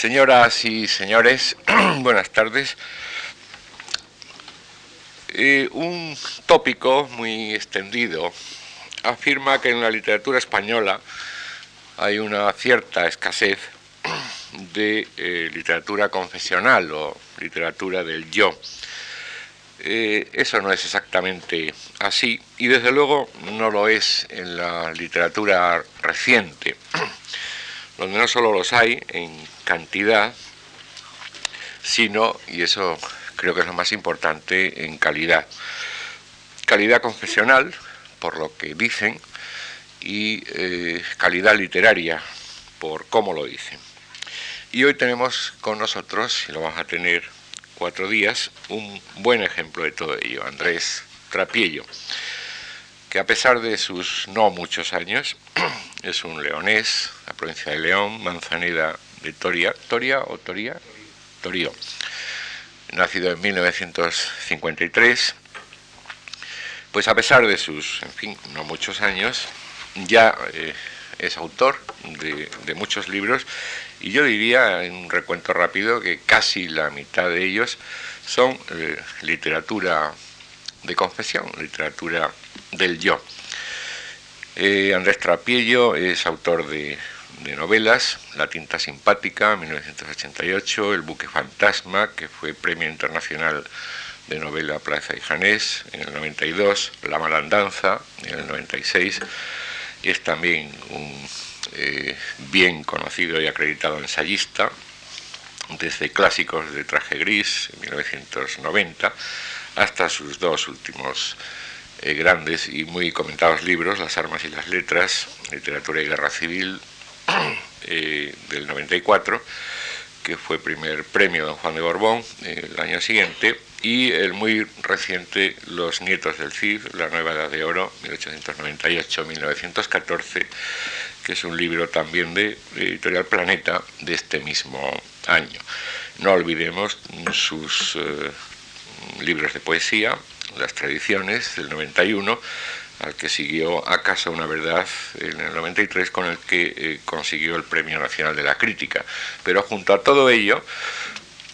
Señoras y señores, buenas tardes. Eh, un tópico muy extendido afirma que en la literatura española hay una cierta escasez de eh, literatura confesional o literatura del yo. Eh, eso no es exactamente así y desde luego no lo es en la literatura reciente, donde no solo los hay en cantidad, sino, y eso creo que es lo más importante, en calidad. Calidad confesional, por lo que dicen, y eh, calidad literaria, por cómo lo dicen. Y hoy tenemos con nosotros, y lo vamos a tener cuatro días, un buen ejemplo de todo ello, Andrés Trapiello, que a pesar de sus no muchos años, es un leonés, la provincia de León, Manzaneda de Toria, o Toria, Torío, nacido en 1953, pues a pesar de sus, en fin, no muchos años, ya eh, es autor de, muchos libros y yo diría en un recuento rápido que casi la mitad de ellos son eh, literatura de confesión, literatura del yo. Eh, Andrés Trapiello es autor de, novelas, La tinta simpática, 1988, El buque fantasma, que fue Premio Internacional de Novela Plaza y Janés en el 92, La malandanza en el 96, y es también un eh, bien conocido y acreditado ensayista, desde clásicos de traje gris, en 1990, hasta sus dos últimos eh, grandes y muy comentados libros, Las armas y las letras, Literatura y Guerra Civil, eh, del 94, que fue primer premio Don Juan de Borbón el año siguiente, y el muy reciente Los Nietos del Cid, La Nueva Edad de Oro, 1898-1914, que es un libro también de, Editorial Planeta de este mismo año. No olvidemos sus eh, libros de poesía, Las Tradiciones, del 91, al que siguió Acaso una verdad en el 93, con el que eh, consiguió el Premio Nacional de la Crítica. Pero junto a todo ello,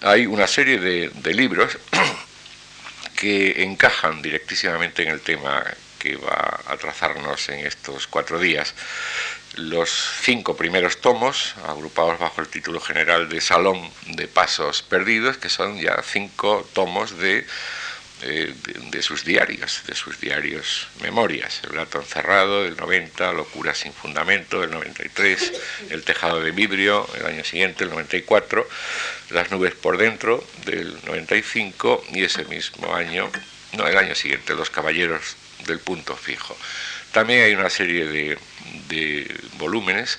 hay una serie de, libros que encajan directísimamente en el tema que va a trazarnos en estos cuatro días. Los cinco primeros tomos, agrupados bajo el título general de Salón de Pasos Perdidos, que son ya cinco tomos de eh, de, sus diarios, de sus diarios memorias. El gato encerrado del 90, Locura sin fundamento del 93, El tejado de vidrio el año siguiente, el 94, Las nubes por dentro del 95 y ese mismo año, no, el año siguiente, Los caballeros del punto fijo. También hay una serie de, de volúmenes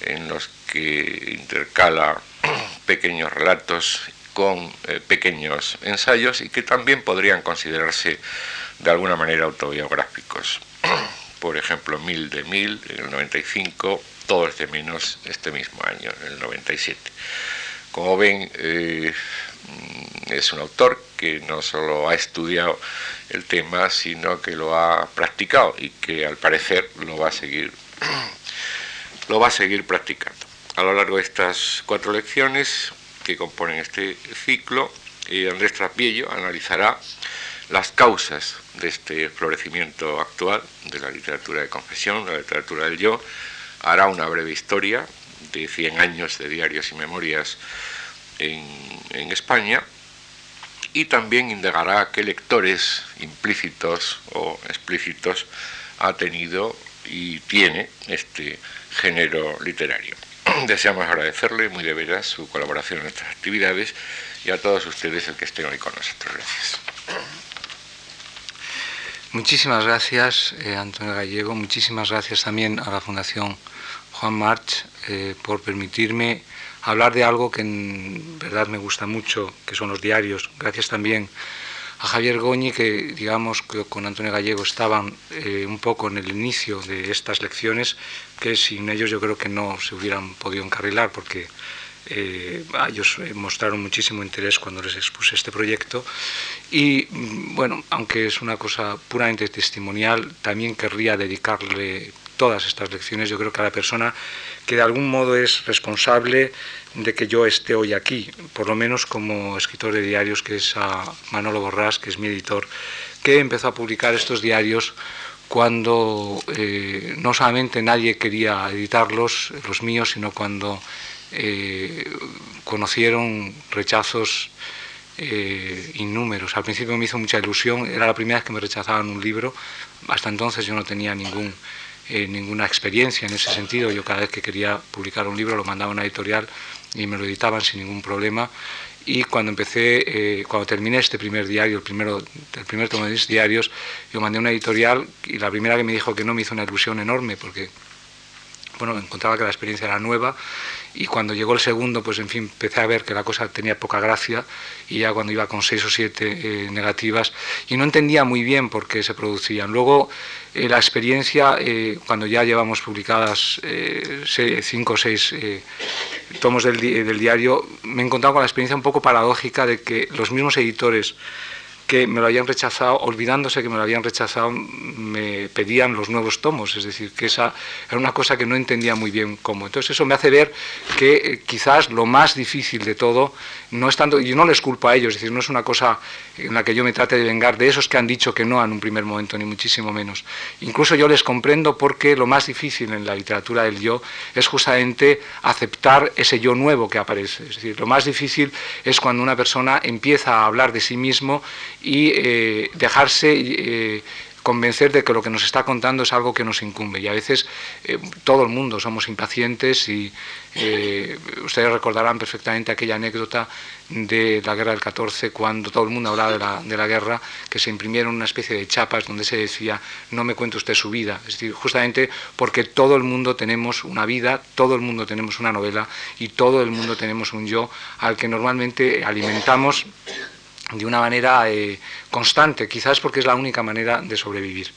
en los que intercala pequeños relatos con eh, pequeños ensayos y que también podrían considerarse de alguna manera autobiográficos. Por ejemplo, Mil de Mil en el 95, Todos de menos este mismo año, en el 97. Como ven, eh, es un autor que no solo ha estudiado el tema, sino que lo ha practicado y que al parecer lo va a seguir, lo va a seguir practicando. A lo largo de estas cuatro lecciones que componen este ciclo, Andrés Trapiello analizará las causas de este florecimiento actual de la literatura de confesión, la literatura del yo, hará una breve historia de 100 años de diarios y memorias en, en España y también indagará qué lectores implícitos o explícitos ha tenido y tiene este género literario. Deseamos agradecerle muy de veras su colaboración en estas actividades y a todos ustedes el que estén hoy con nosotros. Gracias. Muchísimas gracias, eh, Antonio Gallego. Muchísimas gracias también a la Fundación Juan March eh, por permitirme hablar de algo que en verdad me gusta mucho, que son los diarios. Gracias también a Javier Goñi, que digamos que con Antonio Gallego estaban eh, un poco en el inicio de estas lecciones, que sin ellos yo creo que no se hubieran podido encarrilar, porque eh, ellos mostraron muchísimo interés cuando les expuse este proyecto. Y mm, bueno, aunque es una cosa puramente testimonial, también querría dedicarle todas estas lecciones. Yo creo que a la persona que de algún modo es responsable de que yo esté hoy aquí, por lo menos como escritor de diarios, que es a Manolo Borrás, que es mi editor, que empezó a publicar estos diarios cuando eh, no solamente nadie quería editarlos, los míos, sino cuando eh, conocieron rechazos eh, innúmeros. Al principio me hizo mucha ilusión, era la primera vez que me rechazaban un libro, hasta entonces yo no tenía ningún, eh, ninguna experiencia en ese sentido, yo cada vez que quería publicar un libro lo mandaba a una editorial y me lo editaban sin ningún problema. Y cuando empecé, eh, cuando terminé este primer diario, el, primero, el primer tomo de mis diarios, yo mandé una editorial y la primera que me dijo que no me hizo una ilusión enorme porque bueno, encontraba que la experiencia era nueva y cuando llegó el segundo, pues en fin, empecé a ver que la cosa tenía poca gracia y ya cuando iba con seis o siete eh, negativas y no entendía muy bien por qué se producían. Luego eh, la experiencia, eh, cuando ya llevamos publicadas cinco o seis tomos del, del diario, me he encontrado con la experiencia un poco paradójica de que los mismos editores que me lo habían rechazado, olvidándose que me lo habían rechazado, me pedían los nuevos tomos, es decir, que esa era una cosa que no entendía muy bien cómo. Entonces eso me hace ver que eh, quizás lo más difícil de todo no no les culpo a ellos, es decir, no es una cosa en la que yo me trate de vengar de esos que han dicho que no en un primer momento, ni muchísimo menos. Incluso yo les comprendo porque lo más difícil en la literatura del yo es justamente aceptar ese yo nuevo que aparece. Es decir, lo más difícil es cuando una persona empieza a hablar de sí mismo y eh, dejarse eh, convencer de que lo que nos está contando es algo que nos incumbe. Y a veces eh, todo el mundo somos impacientes y ustedes recordarán perfectamente aquella anécdota de la guerra del 14, cuando todo el mundo hablaba de la, de la, guerra, que se imprimieron una especie de chapas donde se decía, no me cuente usted su vida. Es decir, justamente porque todo el mundo tenemos una vida, todo el mundo tenemos una novela y todo el mundo tenemos un yo al que normalmente alimentamos de una manera eh, constante, quizás porque es la única manera de sobrevivir.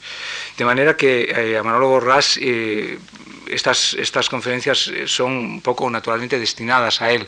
De manera que eh, a Manolo Borrás eh, estas, estas conferencias son un poco naturalmente destinadas a él,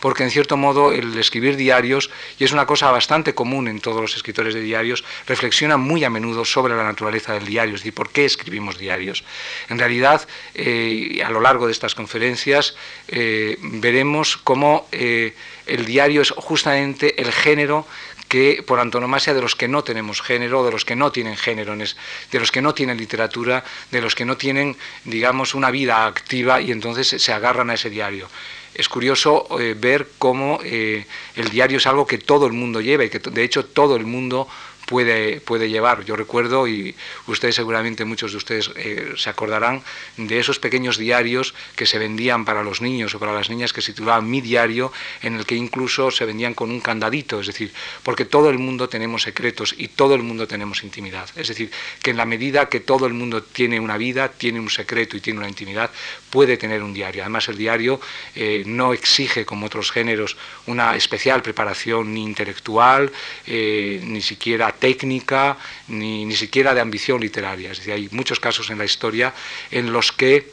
porque en cierto modo el escribir diarios, y es una cosa bastante común en todos los escritores de diarios, reflexiona muy a menudo sobre la naturaleza del diario, es decir, por qué escribimos diarios. En realidad, a lo largo de estas conferencias, veremos cómo el diario es justamente el género que por antonomasia de los que no tenemos género, de los que no tienen género, de los que no tienen literatura, de los que no tienen, digamos, una vida activa y entonces se agarran a ese diario. Es curioso eh, ver cómo eh, el diario es algo que todo el mundo lleva y que de hecho todo el mundo puede, puede llevar. Yo recuerdo, y ustedes seguramente muchos de ustedes eh, se acordarán, de esos pequeños diarios que se vendían para los niños o para las niñas que se titulaban Mi Diario, en el que incluso se vendían con un candadito, es decir, porque todo el mundo tenemos secretos y todo el mundo tenemos intimidad. Es decir, que en la medida que todo el mundo tiene una vida, tiene un secreto y tiene una intimidad, puede tener un diario. Además, el diario eh, no exige, como otros géneros, una especial preparación ni intelectual, eh, ni siquiera técnica ni, ni siquiera de ambición literaria. Es decir, hay muchos casos en la historia en los que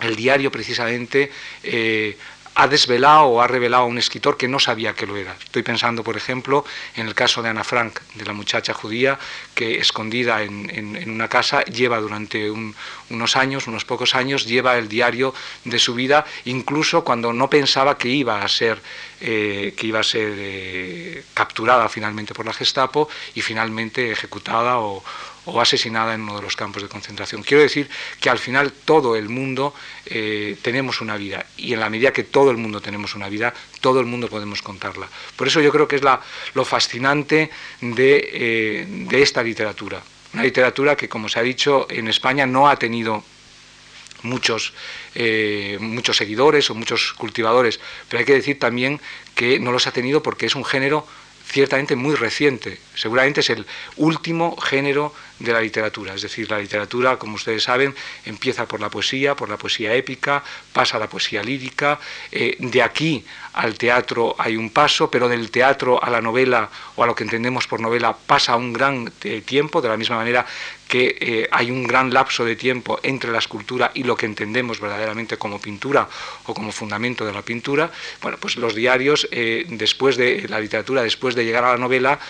el diario precisamente eh, ha desvelado o ha revelado a un escritor que no sabía que lo era. Estoy pensando, por ejemplo, en el caso de Ana Frank, de la muchacha judía que escondida en, una casa lleva durante unos años, unos pocos años, lleva el diario de su vida, incluso cuando no pensaba que iba a ser, eh, que iba a ser eh, capturada finalmente por la Gestapo y finalmente ejecutada o, o asesinada en uno de los campos de concentración. Quiero decir que al final todo el mundo eh, tenemos una vida y en la medida que todo el mundo tenemos una vida, todo el mundo podemos contarla. Por eso yo creo que es la, lo fascinante de, eh, esta literatura. Una literatura que, como se ha dicho, en España no ha tenido muchos, eh, muchos seguidores o muchos cultivadores, pero hay que decir también que no los ha tenido porque es un género ciertamente muy reciente, seguramente es el último género de la literatura. Es decir, la literatura, como ustedes saben, empieza por la poesía, por la poesía épica, pasa a la poesía lírica. Eh, de aquí al teatro hay un paso, pero del teatro a la novela o a lo que entendemos por novela pasa un gran eh, tiempo, de la misma manera que eh, hay un gran lapso de tiempo entre la escultura y lo que entendemos verdaderamente como pintura o como fundamento de la pintura. Bueno, pues los diarios, después de la literatura, después de llegar a la novela,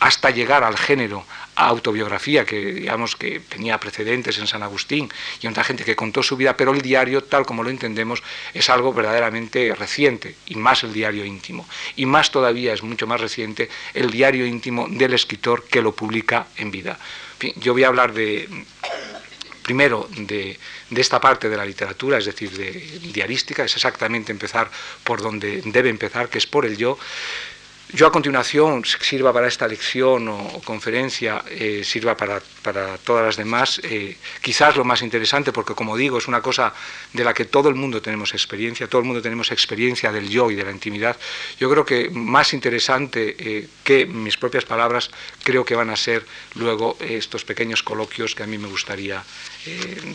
hasta llegar al género, autobiografía que digamos que tenía precedentes en San Agustín y otra gente que contó su vida, pero el diario, tal como lo entendemos, es algo verdaderamente reciente, y más el diario íntimo. Y más todavía es mucho más reciente el diario íntimo del escritor que lo publica en vida. yo voy a hablar de primero de, de, esta parte de la literatura, es decir, de diarística, es exactamente empezar por donde debe empezar, que es por el yo, yo a continuación, sirva para esta lección o, conferencia, eh, sirva para, todas las demás, eh, quizás lo más interesante, porque como digo, es una cosa de la que todo el mundo tenemos experiencia, todo el mundo tenemos experiencia del yo y de la intimidad. Yo creo que más interesante eh, que mis propias palabras, creo que van a ser luego estos pequeños coloquios que a mí me gustaría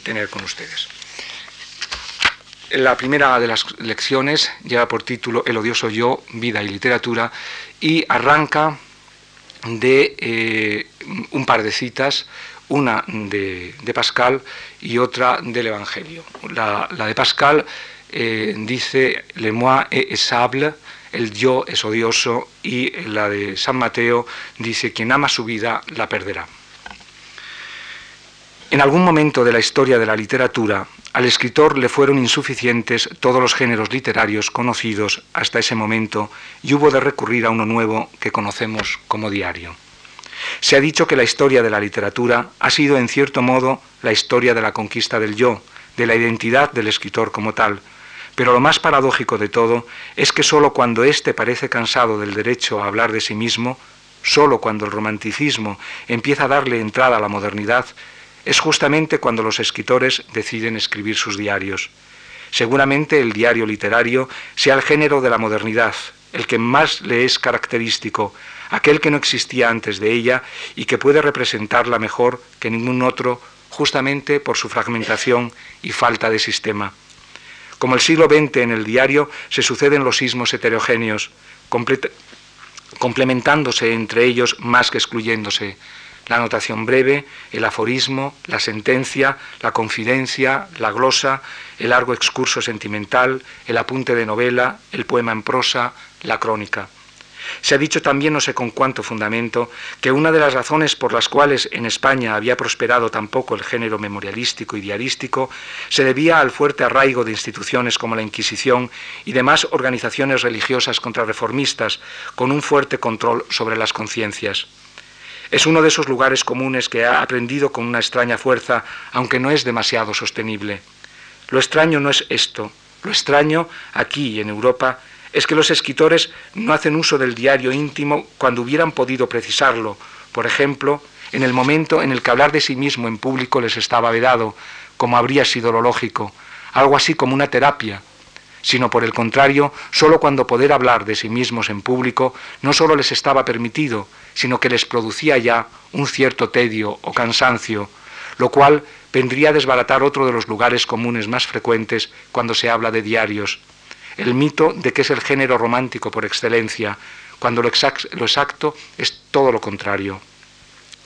tener con ustedes. La primera de las lecciones lleva por título El odioso yo, vida y literatura y arranca de eh, un par de citas, una de, Pascal y otra del Evangelio. La, de Pascal eh, dice Le moi est sable, el yo es odioso, y la de San Mateo dice quien ama su vida la perderá. En algún momento de la historia de la literatura, al escritor le fueron insuficientes todos los géneros literarios conocidos hasta ese momento y hubo de recurrir a uno nuevo que conocemos como diario. Se ha dicho que la historia de la literatura ha sido en cierto modo la historia de la conquista del yo, de la identidad del escritor como tal, pero lo más paradójico de todo es que sólo cuando éste parece cansado del derecho a hablar de sí mismo, sólo cuando el romanticismo empieza a darle entrada a la modernidad, es justamente cuando los escritores deciden escribir sus diarios. Seguramente el diario literario sea el género de la modernidad, el que más le es característico, aquel que no existía antes de ella y que puede representarla mejor que ningún otro justamente por su fragmentación y falta de sistema. Como el siglo XX en el diario se suceden los sismos heterogéneos, complementándose entre ellos más que excluyéndose la anotación breve, el aforismo, la sentencia, la confidencia, la glosa, el largo excurso sentimental, el apunte de novela, el poema en prosa, la crónica. Se ha dicho también, no sé con cuánto fundamento, que una de las razones por las cuales en España había prosperado tampoco el género memorialístico y diarístico se debía al fuerte arraigo de instituciones como la Inquisición y demás organizaciones religiosas contrarreformistas, con un fuerte control sobre las conciencias. Es uno de esos lugares comunes que ha aprendido con una extraña fuerza, aunque no es demasiado sostenible. Lo extraño no es esto, lo extraño aquí en Europa es que los escritores no hacen uso del diario íntimo cuando hubieran podido precisarlo, por ejemplo, en el momento en el que hablar de sí mismo en público les estaba vedado, como habría sido lo lógico, algo así como una terapia, sino por el contrario, sólo cuando poder hablar de sí mismos en público no sólo les estaba permitido, sino que les producía ya un cierto tedio o cansancio, lo cual vendría a desbaratar otro de los lugares comunes más frecuentes cuando se habla de diarios, el mito de que es el género romántico por excelencia, cuando lo, exacto es todo lo contrario.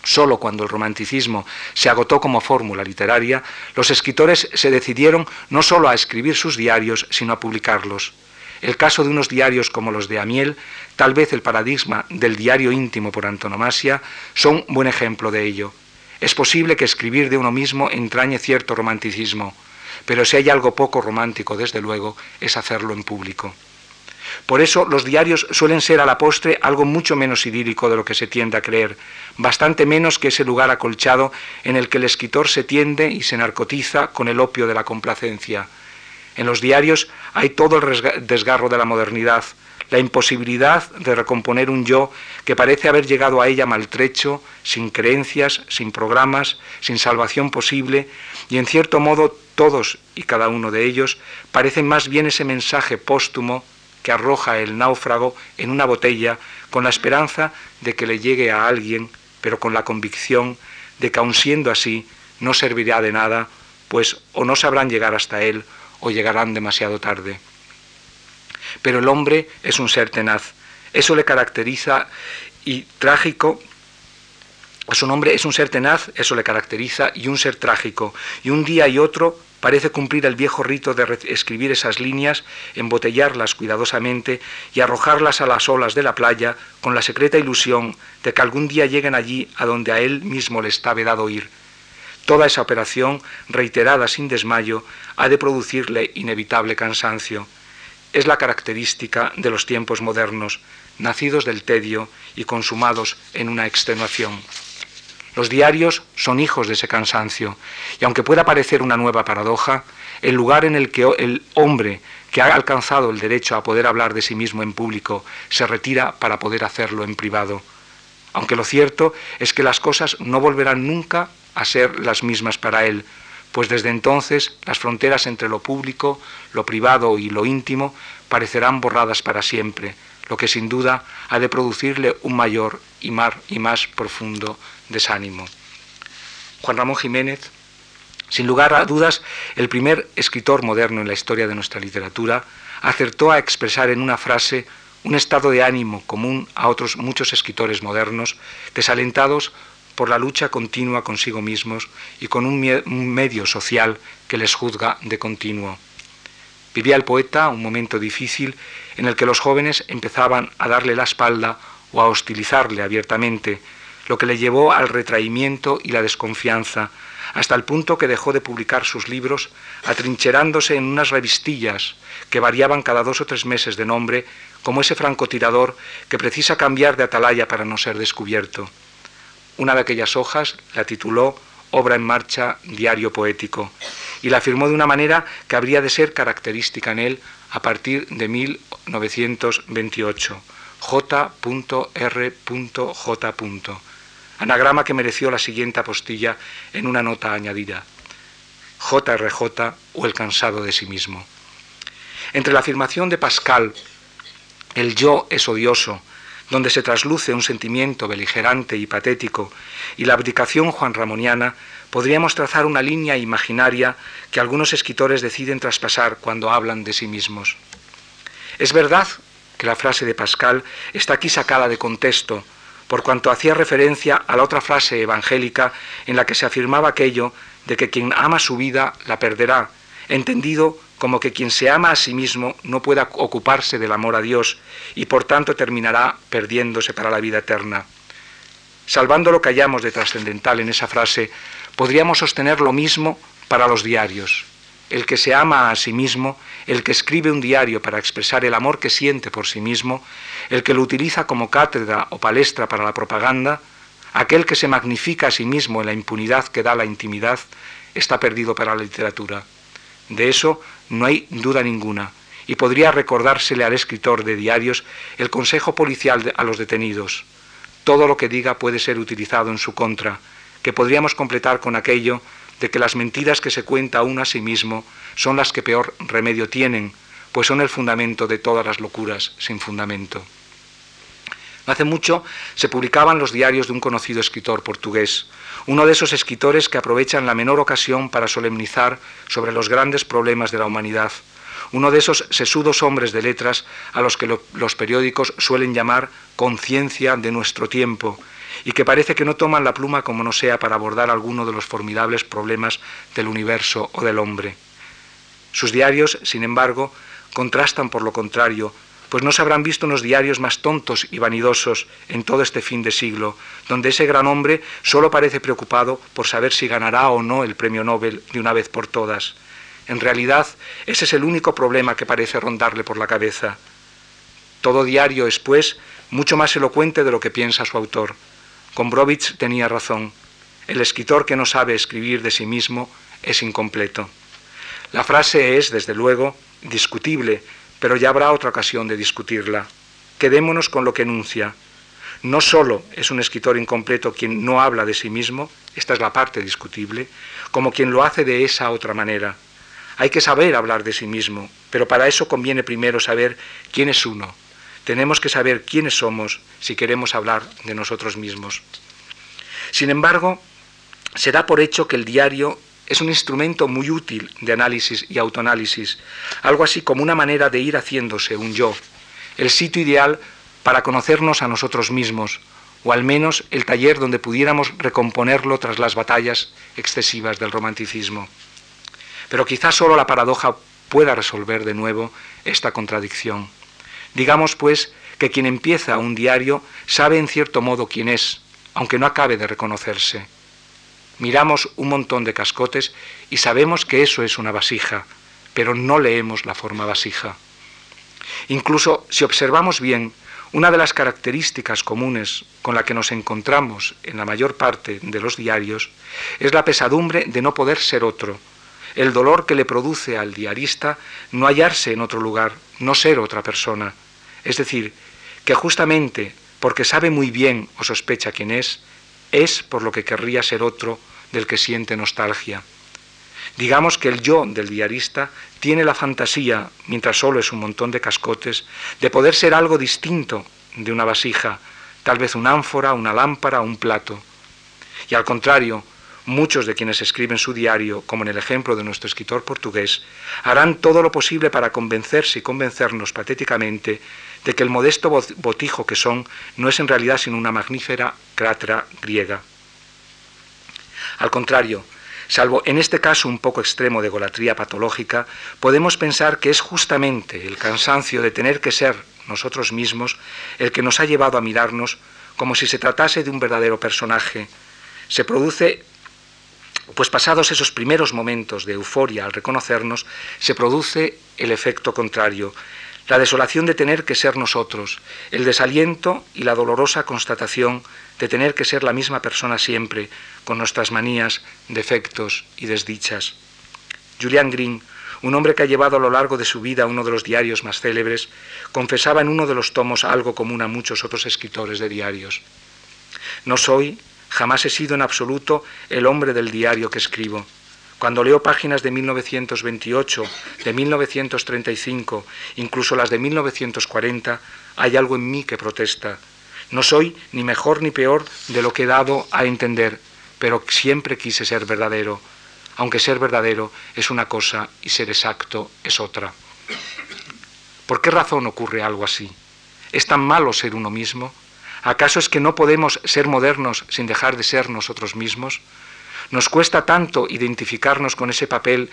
Solo cuando el romanticismo se agotó como fórmula literaria, los escritores se decidieron no solo a escribir sus diarios, sino a publicarlos. El caso de unos diarios como los de Amiel, tal vez el paradigma del diario íntimo por antonomasia, son buen ejemplo de ello. Es posible que escribir de uno mismo entrañe cierto romanticismo, pero si hay algo poco romántico, desde luego, es hacerlo en público. Por eso los diarios suelen ser a la postre algo mucho menos idílico de lo que se tiende a creer, bastante menos que ese lugar acolchado en el que el escritor se tiende y se narcotiza con el opio de la complacencia. En los diarios hay todo el desgarro de la modernidad, la imposibilidad de recomponer un yo que parece haber llegado a ella maltrecho, sin creencias, sin programas, sin salvación posible, y en cierto modo todos y cada uno de ellos parecen más bien ese mensaje póstumo que arroja el náufrago en una botella con la esperanza de que le llegue a alguien, pero con la convicción de que aun siendo así no servirá de nada, pues o no sabrán llegar hasta él o llegarán demasiado tarde. Pero el hombre es un ser tenaz, eso le caracteriza y trágico su nombre es un ser tenaz, eso le caracteriza, y un ser trágico. Y un día y otro parece cumplir el viejo rito de escribir esas líneas, embotellarlas cuidadosamente y arrojarlas a las olas de la playa con la secreta ilusión de que algún día lleguen allí a donde a él mismo le está vedado ir. Toda esa operación, reiterada sin desmayo, ha de producirle inevitable cansancio. Es la característica de los tiempos modernos, nacidos del tedio y consumados en una extenuación. Los diarios son hijos de ese cansancio, y aunque pueda parecer una nueva paradoja, el lugar en el que el hombre que ha alcanzado el derecho a poder hablar de sí mismo en público se retira para poder hacerlo en privado. Aunque lo cierto es que las cosas no volverán nunca a ser las mismas para él, pues desde entonces las fronteras entre lo público, lo privado y lo íntimo parecerán borradas para siempre, lo que sin duda ha de producirle un mayor y, y más profundo desánimo. Juan Ramón Jiménez, sin lugar a dudas, el primer escritor moderno en la historia de nuestra literatura, acertó a expresar en una frase un estado de ánimo común a otros muchos escritores modernos, desalentados por la lucha continua consigo mismos y con un, medio social que les juzga de continuo. Vivía el poeta un momento difícil en el que los jóvenes empezaban a darle la espalda o a hostilizarle abiertamente, lo que le llevó al retraimiento y la desconfianza, hasta el punto que dejó de publicar sus libros, atrincherándose en unas revistillas que variaban cada dos o tres meses de nombre, como ese francotirador que precisa cambiar de atalaya para no ser descubierto. Una de aquellas hojas la tituló Obra en Marcha, Diario Poético, y la firmó de una manera que habría de ser característica en él a partir de 1928. J.R.J anagrama que mereció la siguiente apostilla en una nota añadida, JRJ o el cansado de sí mismo. Entre la afirmación de Pascal, el yo es odioso, donde se trasluce un sentimiento beligerante y patético, y la abdicación juanramoniana, podríamos trazar una línea imaginaria que algunos escritores deciden traspasar cuando hablan de sí mismos. Es verdad que la frase de Pascal está aquí sacada de contexto, por cuanto hacía referencia a la otra frase evangélica en la que se afirmaba aquello de que quien ama su vida la perderá, entendido como que quien se ama a sí mismo no pueda ocuparse del amor a Dios y por tanto terminará perdiéndose para la vida eterna. Salvando lo que hallamos de trascendental en esa frase, podríamos sostener lo mismo para los diarios. El que se ama a sí mismo, el que escribe un diario para expresar el amor que siente por sí mismo, el que lo utiliza como cátedra o palestra para la propaganda, aquel que se magnifica a sí mismo en la impunidad que da la intimidad, está perdido para la literatura. De eso no hay duda ninguna, y podría recordársele al escritor de diarios el consejo policial a los detenidos. Todo lo que diga puede ser utilizado en su contra, que podríamos completar con aquello de que las mentiras que se cuenta uno a sí mismo son las que peor remedio tienen, pues son el fundamento de todas las locuras sin fundamento. hace mucho se publicaban los diarios de un conocido escritor portugués, uno de esos escritores que aprovechan la menor ocasión para solemnizar sobre los grandes problemas de la humanidad, uno de esos sesudos hombres de letras a los que los periódicos suelen llamar conciencia de nuestro tiempo, y que parece que no toman la pluma como no sea para abordar alguno de los formidables problemas del universo o del hombre. Sus diarios, sin embargo, contrastan por lo contrario, pues no se habrán visto unos diarios más tontos y vanidosos en todo este fin de siglo, donde ese gran hombre solo parece preocupado por saber si ganará o no el premio Nobel de una vez por todas. En realidad, ese es el único problema que parece rondarle por la cabeza. Todo diario es, pues, mucho más elocuente de lo que piensa su autor. Gombrowicz tenía razón. El escritor que no sabe escribir de sí mismo es incompleto. La frase es, desde luego, discutible, pero ya habrá otra ocasión de discutirla. Quedémonos con lo que enuncia. No solo es un escritor incompleto quien no habla de sí mismo, esta es la parte discutible, como quien lo hace de esa otra manera. Hay que saber hablar de sí mismo, pero para eso conviene primero saber quién es uno. Tenemos que saber quiénes somos si queremos hablar de nosotros mismos. Sin embargo, se da por hecho que el diario es un instrumento muy útil de análisis y autoanálisis, algo así como una manera de ir haciéndose un yo, el sitio ideal para conocernos a nosotros mismos, o al menos el taller donde pudiéramos recomponerlo tras las batallas excesivas del romanticismo. pero quizás solo la paradoja pueda resolver de nuevo esta contradicción. Digamos, pues, que quien empieza un diario sabe en cierto modo quién es, aunque no acabe de reconocerse. Miramos un montón de cascotes y sabemos que eso es una vasija, pero no leemos la forma vasija. Incluso si observamos bien, una de las características comunes con la que nos encontramos en la mayor parte de los diarios es la pesadumbre de no poder ser otro, el dolor que le produce al diarista no hallarse en otro lugar, no ser otra persona. Es decir, que justamente porque sabe muy bien o sospecha quién es, es por lo que querría ser otro del que siente nostalgia. Digamos que el yo del diarista tiene la fantasía, mientras solo es un montón de cascotes, de poder ser algo distinto de una vasija, tal vez una ánfora, una lámpara, un plato. Y al contrario, muchos de quienes escriben su diario, como en el ejemplo de nuestro escritor portugués, harán todo lo posible para convencerse y convencernos patéticamente de que el modesto botijo que son no es en realidad sino una magnífera crátera griega. Al contrario, salvo en este caso un poco extremo de golatría patológica, podemos pensar que es justamente el cansancio de tener que ser nosotros mismos el que nos ha llevado a mirarnos como si se tratase de un verdadero personaje. Se produce, pues pasados esos primeros momentos de euforia al reconocernos, se produce el efecto contrario, la desolación de tener que ser nosotros, el desaliento y la dolorosa constatación de tener que ser la misma persona siempre, con nuestras manías, defectos y desdichas. Julian Green, un hombre que ha llevado a lo largo de su vida uno de los diarios más célebres, confesaba en uno de los tomos algo común a muchos otros escritores de diarios. No soy, jamás he sido en absoluto el hombre del diario que escribo. Cuando leo páginas de 1928, de 1935, incluso las de 1940, hay algo en mí que protesta. No soy ni mejor ni peor de lo que he dado a entender, pero siempre quise ser verdadero, aunque ser verdadero es una cosa y ser exacto es otra. ¿Por qué razón ocurre algo así? ¿Es tan malo ser uno mismo? ¿Acaso es que no podemos ser modernos sin dejar de ser nosotros mismos? Nos cuesta tanto identificarnos con ese papel,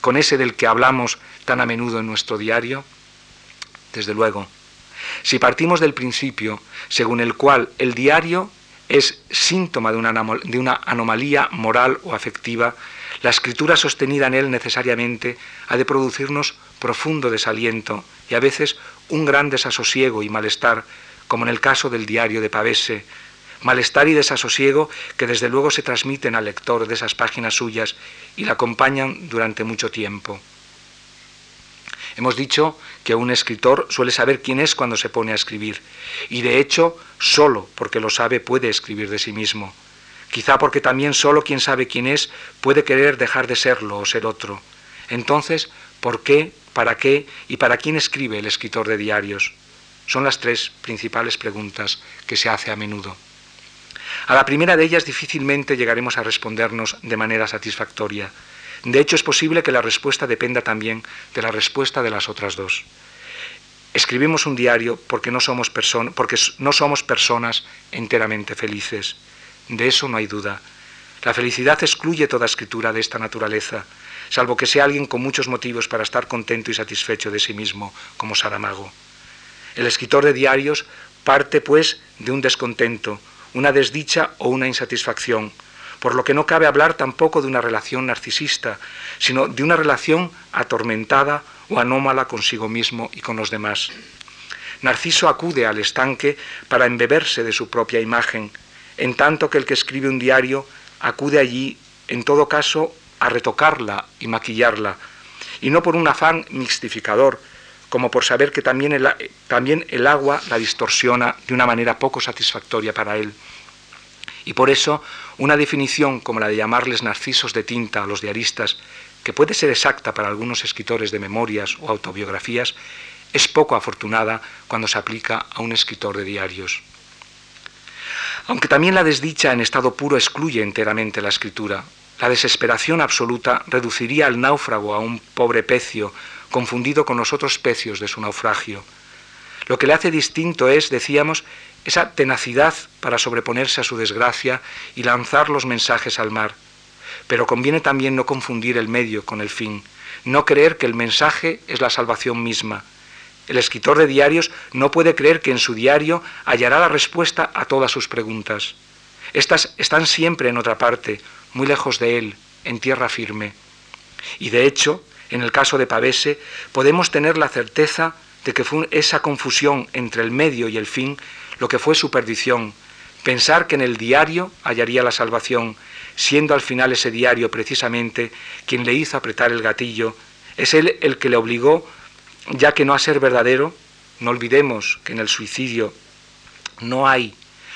con ese del que hablamos tan a menudo en nuestro diario. Desde luego, si partimos del principio según el cual el diario es síntoma de una, anomalía moral o afectiva, la escritura sostenida en él necesariamente ha de producirnos profundo desaliento y a veces un gran desasosiego y malestar, como en el caso del diario de Pavese, malestar y desasosiego que desde luego se transmiten al lector de esas páginas suyas y la acompañan durante mucho tiempo. Hemos dicho que un escritor suele saber quién es cuando se pone a escribir, y de hecho, solo porque lo sabe puede escribir de sí mismo. Quizá porque también solo quien sabe quién es puede querer dejar de serlo o ser otro. Entonces, ¿por qué, para qué y para quién escribe el escritor de diarios? Son las tres principales preguntas que se hace a menudo. A la primera de ellas difícilmente llegaremos a respondernos de manera satisfactoria. De hecho, es posible que la respuesta dependa también de la respuesta de las otras dos. Escribimos un diario porque no somos, porque no somos personas enteramente felices. De eso no hay duda. La felicidad excluye toda escritura de esta naturaleza, salvo que sea alguien con muchos motivos para estar contento y satisfecho de sí mismo, como Saramago. El escritor de diarios parte, pues, de un descontento, una desdicha o una insatisfacción, por lo que no cabe hablar tampoco de una relación narcisista, sino de una relación atormentada o anómala consigo mismo y con los demás. Narciso acude al estanque para embeberse de su propia imagen, en tanto que el que escribe un diario acude allí, en todo caso, a retocarla y maquillarla, y no por un afán mixtificador, como por saber que también el, también el agua la distorsiona de una manera poco satisfactoria para él. Y por eso una definición como la de llamarles narcisos de tinta a los diaristas, que puede ser exacta para algunos escritores de memorias o autobiografías, es poco afortunada cuando se aplica a un escritor de diarios. Aunque también la desdicha en estado puro excluye enteramente la escritura, la desesperación absoluta reduciría al náufrago a un pobre pecio confundido con los otros pecios de su naufragio. Lo que le hace distinto es, decíamos, esa tenacidad para sobreponerse a su desgracia y lanzar los mensajes al mar. pero conviene también no confundir el medio con el fin, no creer que el mensaje es la salvación misma. El escritor de diarios no puede creer que en su diario hallará la respuesta a todas sus preguntas. Estas están siempre en otra parte, muy lejos de él, en tierra firme. Y de hecho, en el caso de Pavese, podemos tener la certeza de que fue esa confusión entre el medio y el fin lo que fue su perdición, pensar que en el diario hallaría la salvación, siendo al final ese diario precisamente quien le hizo apretar el gatillo, es él el que le obligó, ya que no a ser verdadero, no olvidemos que en el suicidio no hay,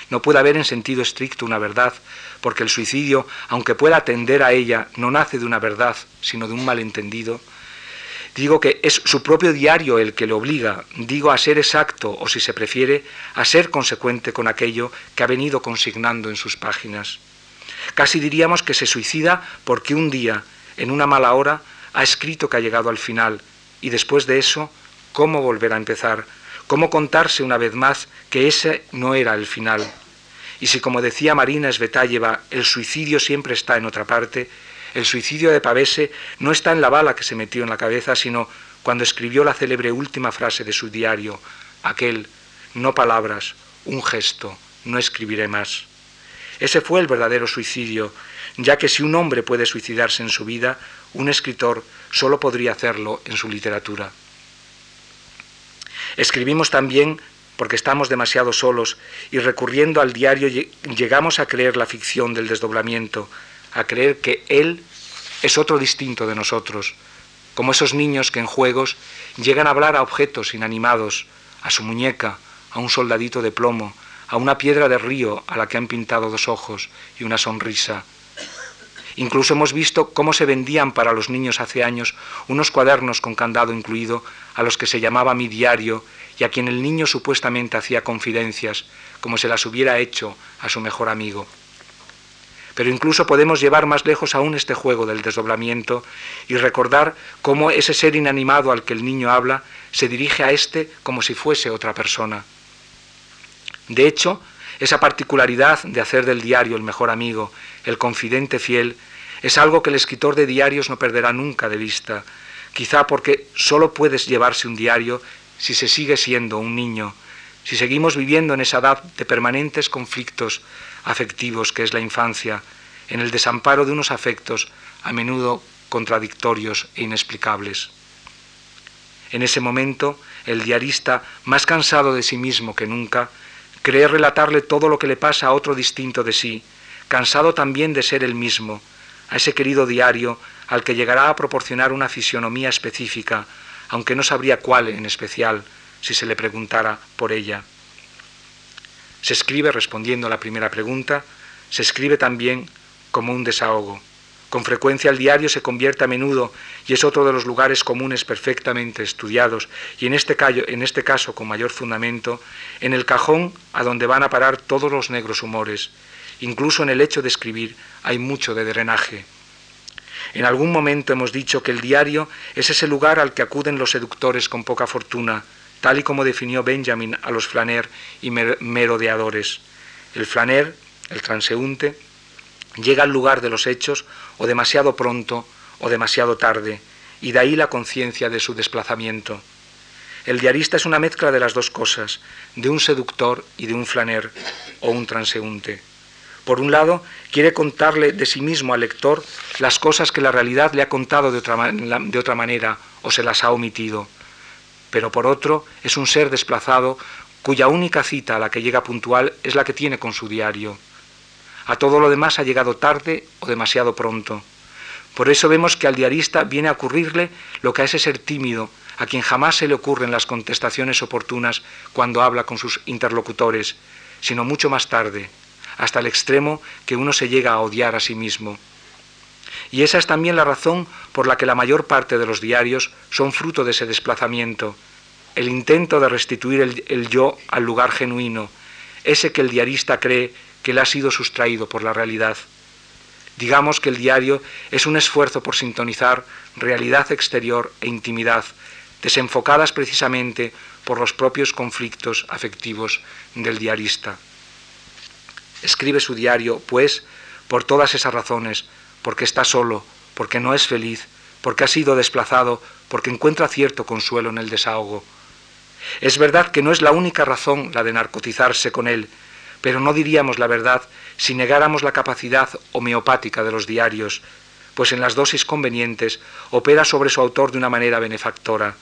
no puede haber en sentido estricto una verdad, porque el suicidio, aunque pueda atender a ella, no nace de una verdad, sino de un malentendido, Digo que es su propio diario el que le obliga, digo, a ser exacto o, si se prefiere, a ser consecuente con aquello que ha venido consignando en sus páginas. Casi diríamos que se suicida porque un día, en una mala hora, ha escrito que ha llegado al final y después de eso, ¿cómo volver a empezar? ¿Cómo contarse una vez más que ese no era el final? Y si, como decía Marina Svetayeva, el suicidio siempre está en otra parte, el suicidio de Pavese no está en la bala que se metió en la cabeza, sino cuando escribió la célebre última frase de su diario, aquel, no palabras, un gesto, no escribiré más. Ese fue el verdadero suicidio, ya que si un hombre puede suicidarse en su vida, un escritor solo podría hacerlo en su literatura. Escribimos también porque estamos demasiado solos y recurriendo al diario llegamos a creer la ficción del desdoblamiento, a creer que Él es otro distinto de nosotros, como esos niños que en juegos llegan a hablar a objetos inanimados, a su muñeca, a un soldadito de plomo, a una piedra de río a la que han pintado dos ojos y una sonrisa. Incluso hemos visto cómo se vendían para los niños hace años unos cuadernos con candado incluido a los que se llamaba mi diario y a quien el niño supuestamente hacía confidencias, como se las hubiera hecho a su mejor amigo. Pero incluso podemos llevar más lejos aún este juego del desdoblamiento y recordar cómo ese ser inanimado al que el niño habla se dirige a éste como si fuese otra persona. De hecho, esa particularidad de hacer del diario el mejor amigo, el confidente fiel, es algo que el escritor de diarios no perderá nunca de vista, quizá porque solo puedes llevarse un diario si se sigue siendo un niño, si seguimos viviendo en esa edad de permanentes conflictos afectivos que es la infancia, en el desamparo de unos afectos a menudo contradictorios e inexplicables. En ese momento, el diarista, más cansado de sí mismo que nunca, cree relatarle todo lo que le pasa a otro distinto de sí, cansado también de ser el mismo, a ese querido diario al que llegará a proporcionar una fisionomía específica, aunque no sabría cuál en especial si se le preguntara por ella. Se escribe respondiendo a la primera pregunta, se escribe también como un desahogo. Con frecuencia el diario se convierte a menudo y es otro de los lugares comunes perfectamente estudiados y en este, en este caso con mayor fundamento, en el cajón a donde van a parar todos los negros humores. Incluso en el hecho de escribir hay mucho de drenaje. En algún momento hemos dicho que el diario es ese lugar al que acuden los seductores con poca fortuna, tal y como definió Benjamin a los flaner y merodeadores. El flaner, el transeúnte, llega al lugar de los hechos o demasiado pronto o demasiado tarde, y de ahí la conciencia de su desplazamiento. El diarista es una mezcla de las dos cosas, de un seductor y de un flaner o un transeúnte. Por un lado, quiere contarle de sí mismo al lector las cosas que la realidad le ha contado de otra, de otra manera o se las ha omitido pero por otro es un ser desplazado cuya única cita a la que llega puntual es la que tiene con su diario. A todo lo demás ha llegado tarde o demasiado pronto. Por eso vemos que al diarista viene a ocurrirle lo que a ese ser tímido, a quien jamás se le ocurren las contestaciones oportunas cuando habla con sus interlocutores, sino mucho más tarde, hasta el extremo que uno se llega a odiar a sí mismo. Y esa es también la razón por la que la mayor parte de los diarios son fruto de ese desplazamiento, el intento de restituir el, yo al lugar genuino, ese que el diarista cree que le ha sido sustraído por la realidad. Digamos que el diario es un esfuerzo por sintonizar realidad exterior e intimidad, desenfocadas precisamente por los propios conflictos afectivos del diarista. Escribe su diario, pues, por todas esas razones, porque está solo, porque no es feliz, porque ha sido desplazado, porque encuentra cierto consuelo en el desahogo. Es verdad que no es la única razón la de narcotizarse con él, pero no diríamos la verdad si negáramos la capacidad homeopática de los diarios, pues en las dosis convenientes opera sobre su autor de una manera benefactora,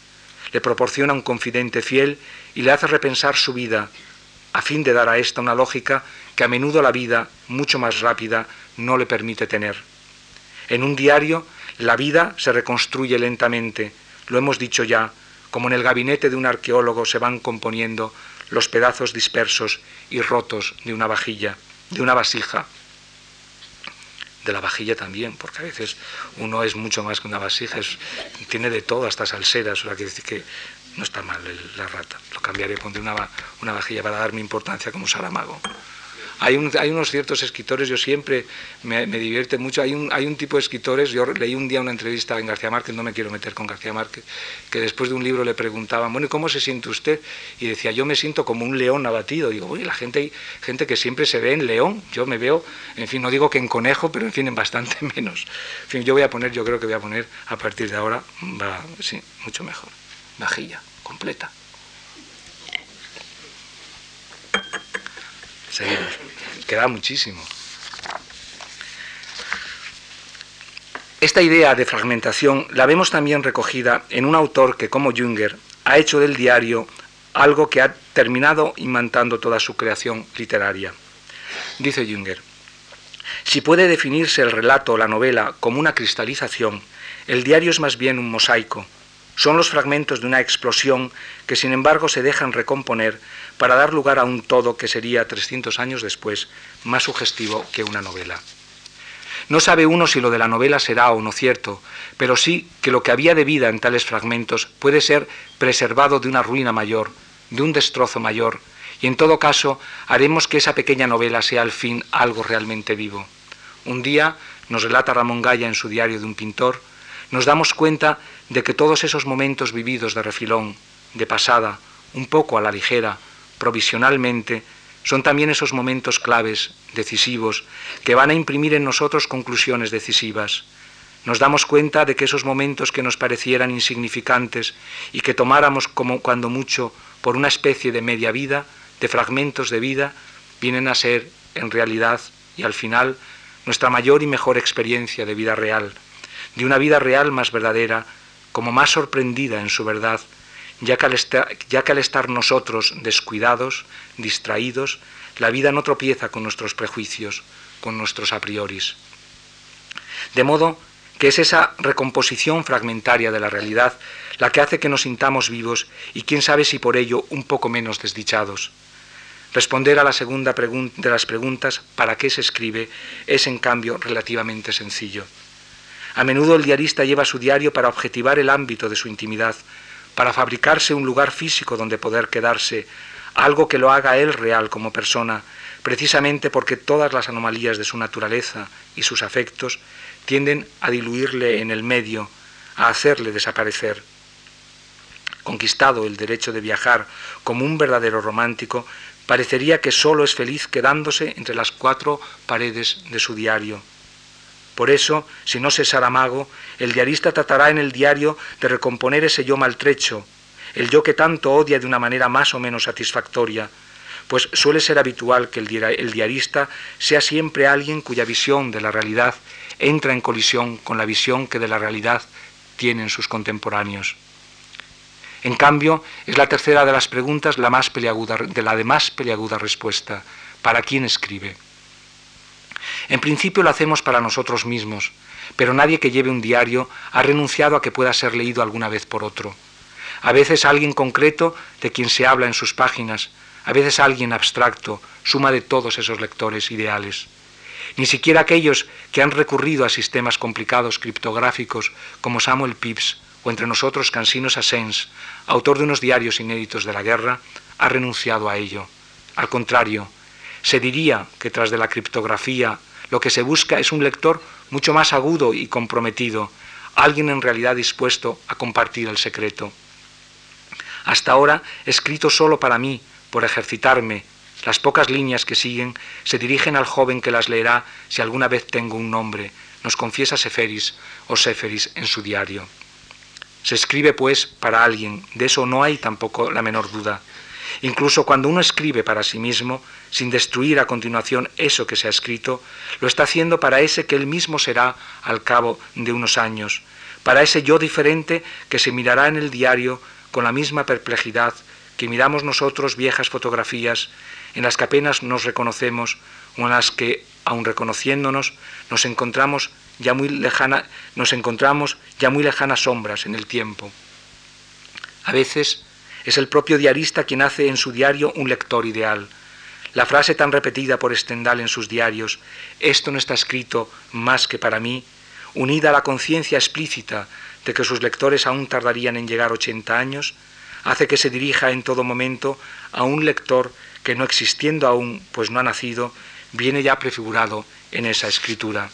le proporciona un confidente fiel y le hace repensar su vida, a fin de dar a ésta una lógica que a menudo la vida, mucho más rápida, no le permite tener. En un diario, la vida se reconstruye lentamente, lo hemos dicho ya, como en el gabinete de un arqueólogo se van componiendo los pedazos dispersos y rotos de una vajilla, de una vasija. De la vajilla también, porque a veces uno es mucho más que una vasija, tiene de todo, hasta salseras, o sea, que decir que no está mal la rata. Lo cambiaré, pondré una, una vajilla para darme importancia como Saramago. Hay, unos ciertos escritores, yo siempre me, divierte mucho, hay un, tipo de escritores, yo leí un día una entrevista en García Márquez, no me quiero meter con García Márquez, que después de un libro le preguntaban, bueno, ¿y cómo se siente usted? Y decía, yo me siento como un león abatido. Digo, oye, la gente, gente que siempre se ve en león, yo me veo, en fin, no digo que en conejo, pero en fin, en bastante menos. En fin, yo voy a poner, yo creo que voy a poner a partir de ahora, va, sí, mucho mejor, vajilla completa. Seguimos. Queda muchísimo. Esta idea de fragmentación la vemos también recogida en un autor que, como Jünger, ha hecho del diario algo que ha terminado imantando toda su creación literaria. Dice Jünger, si puede definirse el relato o la novela como una cristalización, el diario es más bien un mosaico, son los fragmentos de una explosión que sin embargo se dejan recomponer para dar lugar a un todo que sería 300 años después más sugestivo que una novela. No sabe uno si lo de la novela será o no cierto, pero sí que lo que había de vida en tales fragmentos puede ser preservado de una ruina mayor, de un destrozo mayor, y en todo caso haremos que esa pequeña novela sea al fin algo realmente vivo. Un día, nos relata Ramón Gaya en su diario de un pintor, nos damos cuenta de que todos esos momentos vividos de refilón, de pasada, un poco a la ligera, provisionalmente, son también esos momentos claves, decisivos, que van a imprimir en nosotros conclusiones decisivas. Nos damos cuenta de que esos momentos que nos parecieran insignificantes y que tomáramos como cuando mucho por una especie de media vida, de fragmentos de vida, vienen a ser, en realidad y al final, nuestra mayor y mejor experiencia de vida real, de una vida real más verdadera, como más sorprendida en su verdad, ya que, al estar, nosotros descuidados, distraídos, la vida no tropieza con nuestros prejuicios, con nuestros a prioris. De modo que es esa recomposición fragmentaria de la realidad la que hace que nos sintamos vivos y quién sabe si por ello un poco menos desdichados. Responder a la segunda de las preguntas, ¿para qué se escribe?, es en cambio relativamente sencillo. A menudo el diarista lleva su diario para objetivar el ámbito de su intimidad, para fabricarse un lugar físico donde poder quedarse, algo que lo haga él real como persona, precisamente porque todas las anomalías de su naturaleza y sus afectos tienden a diluirle en el medio, a hacerle desaparecer. Conquistado el derecho de viajar como un verdadero romántico, parecería que solo es feliz quedándose entre las cuatro paredes de su diario por eso, si no se Saramago, el diarista tratará en el diario de recomponer ese yo maltrecho, el yo que tanto odia de una manera más o menos satisfactoria, pues suele ser habitual que el diarista sea siempre alguien cuya visión de la realidad entra en colisión con la visión que de la realidad tienen sus contemporáneos. En cambio, es la tercera de las preguntas la más de la de más peleaguda respuesta. ¿Para quién escribe? En principio lo hacemos para nosotros mismos, pero nadie que lleve un diario ha renunciado a que pueda ser leído alguna vez por otro. A veces alguien concreto de quien se habla en sus páginas, a veces alguien abstracto, suma de todos esos lectores ideales. Ni siquiera aquellos que han recurrido a sistemas complicados criptográficos como Samuel Pepys o entre nosotros Cansino Sassens, autor de unos diarios inéditos de la guerra, ha renunciado a ello. Al contrario, se diría que tras de la criptografía lo que se busca es un lector mucho más agudo y comprometido, alguien en realidad dispuesto a compartir el secreto. Hasta ahora, escrito solo para mí, por ejercitarme, las pocas líneas que siguen se dirigen al joven que las leerá si alguna vez tengo un nombre, nos confiesa Seferis o Seferis en su diario. Se escribe, pues, para alguien, de eso no hay tampoco la menor duda. Incluso cuando uno escribe para sí mismo, sin destruir a continuación eso que se ha escrito, lo está haciendo para ese que él mismo será al cabo de unos años, para ese yo diferente que se mirará en el diario con la misma perplejidad que miramos nosotros viejas fotografías en las que apenas nos reconocemos o en las que, aun reconociéndonos, nos encontramos ya muy lejana, nos encontramos ya muy lejanas sombras en el tiempo. A veces es el propio diarista quien hace en su diario un lector ideal. La frase tan repetida por Stendhal en sus diarios, esto no está escrito más que para mí, unida a la conciencia explícita de que sus lectores aún tardarían en llegar 80 años, hace que se dirija en todo momento a un lector que no existiendo aún, pues no ha nacido, viene ya prefigurado en esa escritura.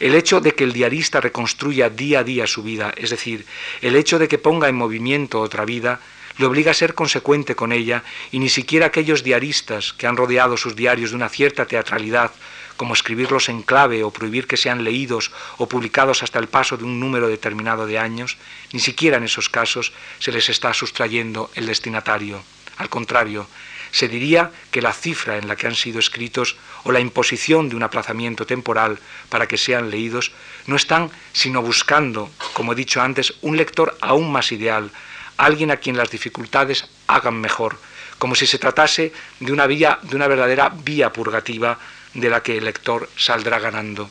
El hecho de que el diarista reconstruya día a día su vida, es decir, el hecho de que ponga en movimiento otra vida, le obliga a ser consecuente con ella y ni siquiera aquellos diaristas que han rodeado sus diarios de una cierta teatralidad, como escribirlos en clave o prohibir que sean leídos o publicados hasta el paso de un número determinado de años, ni siquiera en esos casos se les está sustrayendo el destinatario. Al contrario, se diría que la cifra en la que han sido escritos o la imposición de un aplazamiento temporal para que sean leídos no están sino buscando, como he dicho antes, un lector aún más ideal, alguien a quien las dificultades hagan mejor, como si se tratase de una vía, de una verdadera vía purgativa de la que el lector saldrá ganando.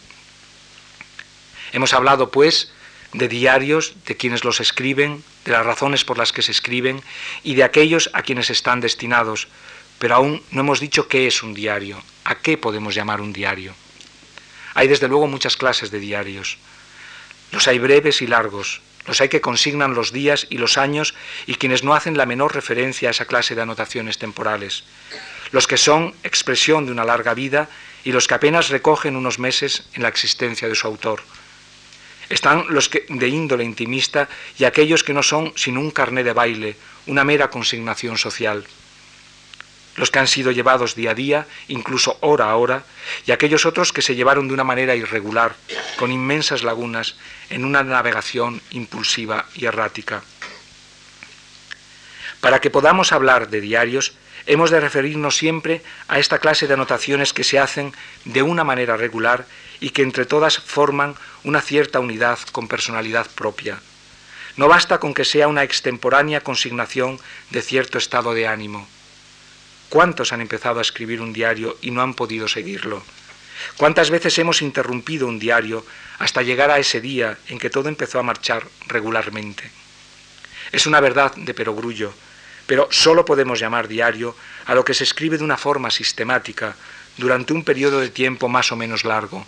Hemos hablado, pues, de diarios, de quienes los escriben, de las razones por las que se escriben y de aquellos a quienes están destinados, pero aún no hemos dicho qué es un diario, a qué podemos llamar un diario. Hay desde luego muchas clases de diarios. Los hay breves y largos, los hay que consignan los días y los años y quienes no hacen la menor referencia a esa clase de anotaciones temporales, los que son expresión de una larga vida y los que apenas recogen unos meses en la existencia de su autor. Están los de índole intimista y aquellos que no son sino un carné de baile, una mera consignación social los que han sido llevados día a día, incluso hora a hora, y aquellos otros que se llevaron de una manera irregular, con inmensas lagunas, en una navegación impulsiva y errática. Para que podamos hablar de diarios, hemos de referirnos siempre a esta clase de anotaciones que se hacen de una manera regular y que entre todas forman una cierta unidad con personalidad propia. No basta con que sea una extemporánea consignación de cierto estado de ánimo ¿Cuántos han empezado a escribir un diario y no han podido seguirlo? ¿Cuántas veces hemos interrumpido un diario hasta llegar a ese día en que todo empezó a marchar regularmente? Es una verdad de perogrullo, pero solo podemos llamar diario a lo que se escribe de una forma sistemática durante un periodo de tiempo más o menos largo,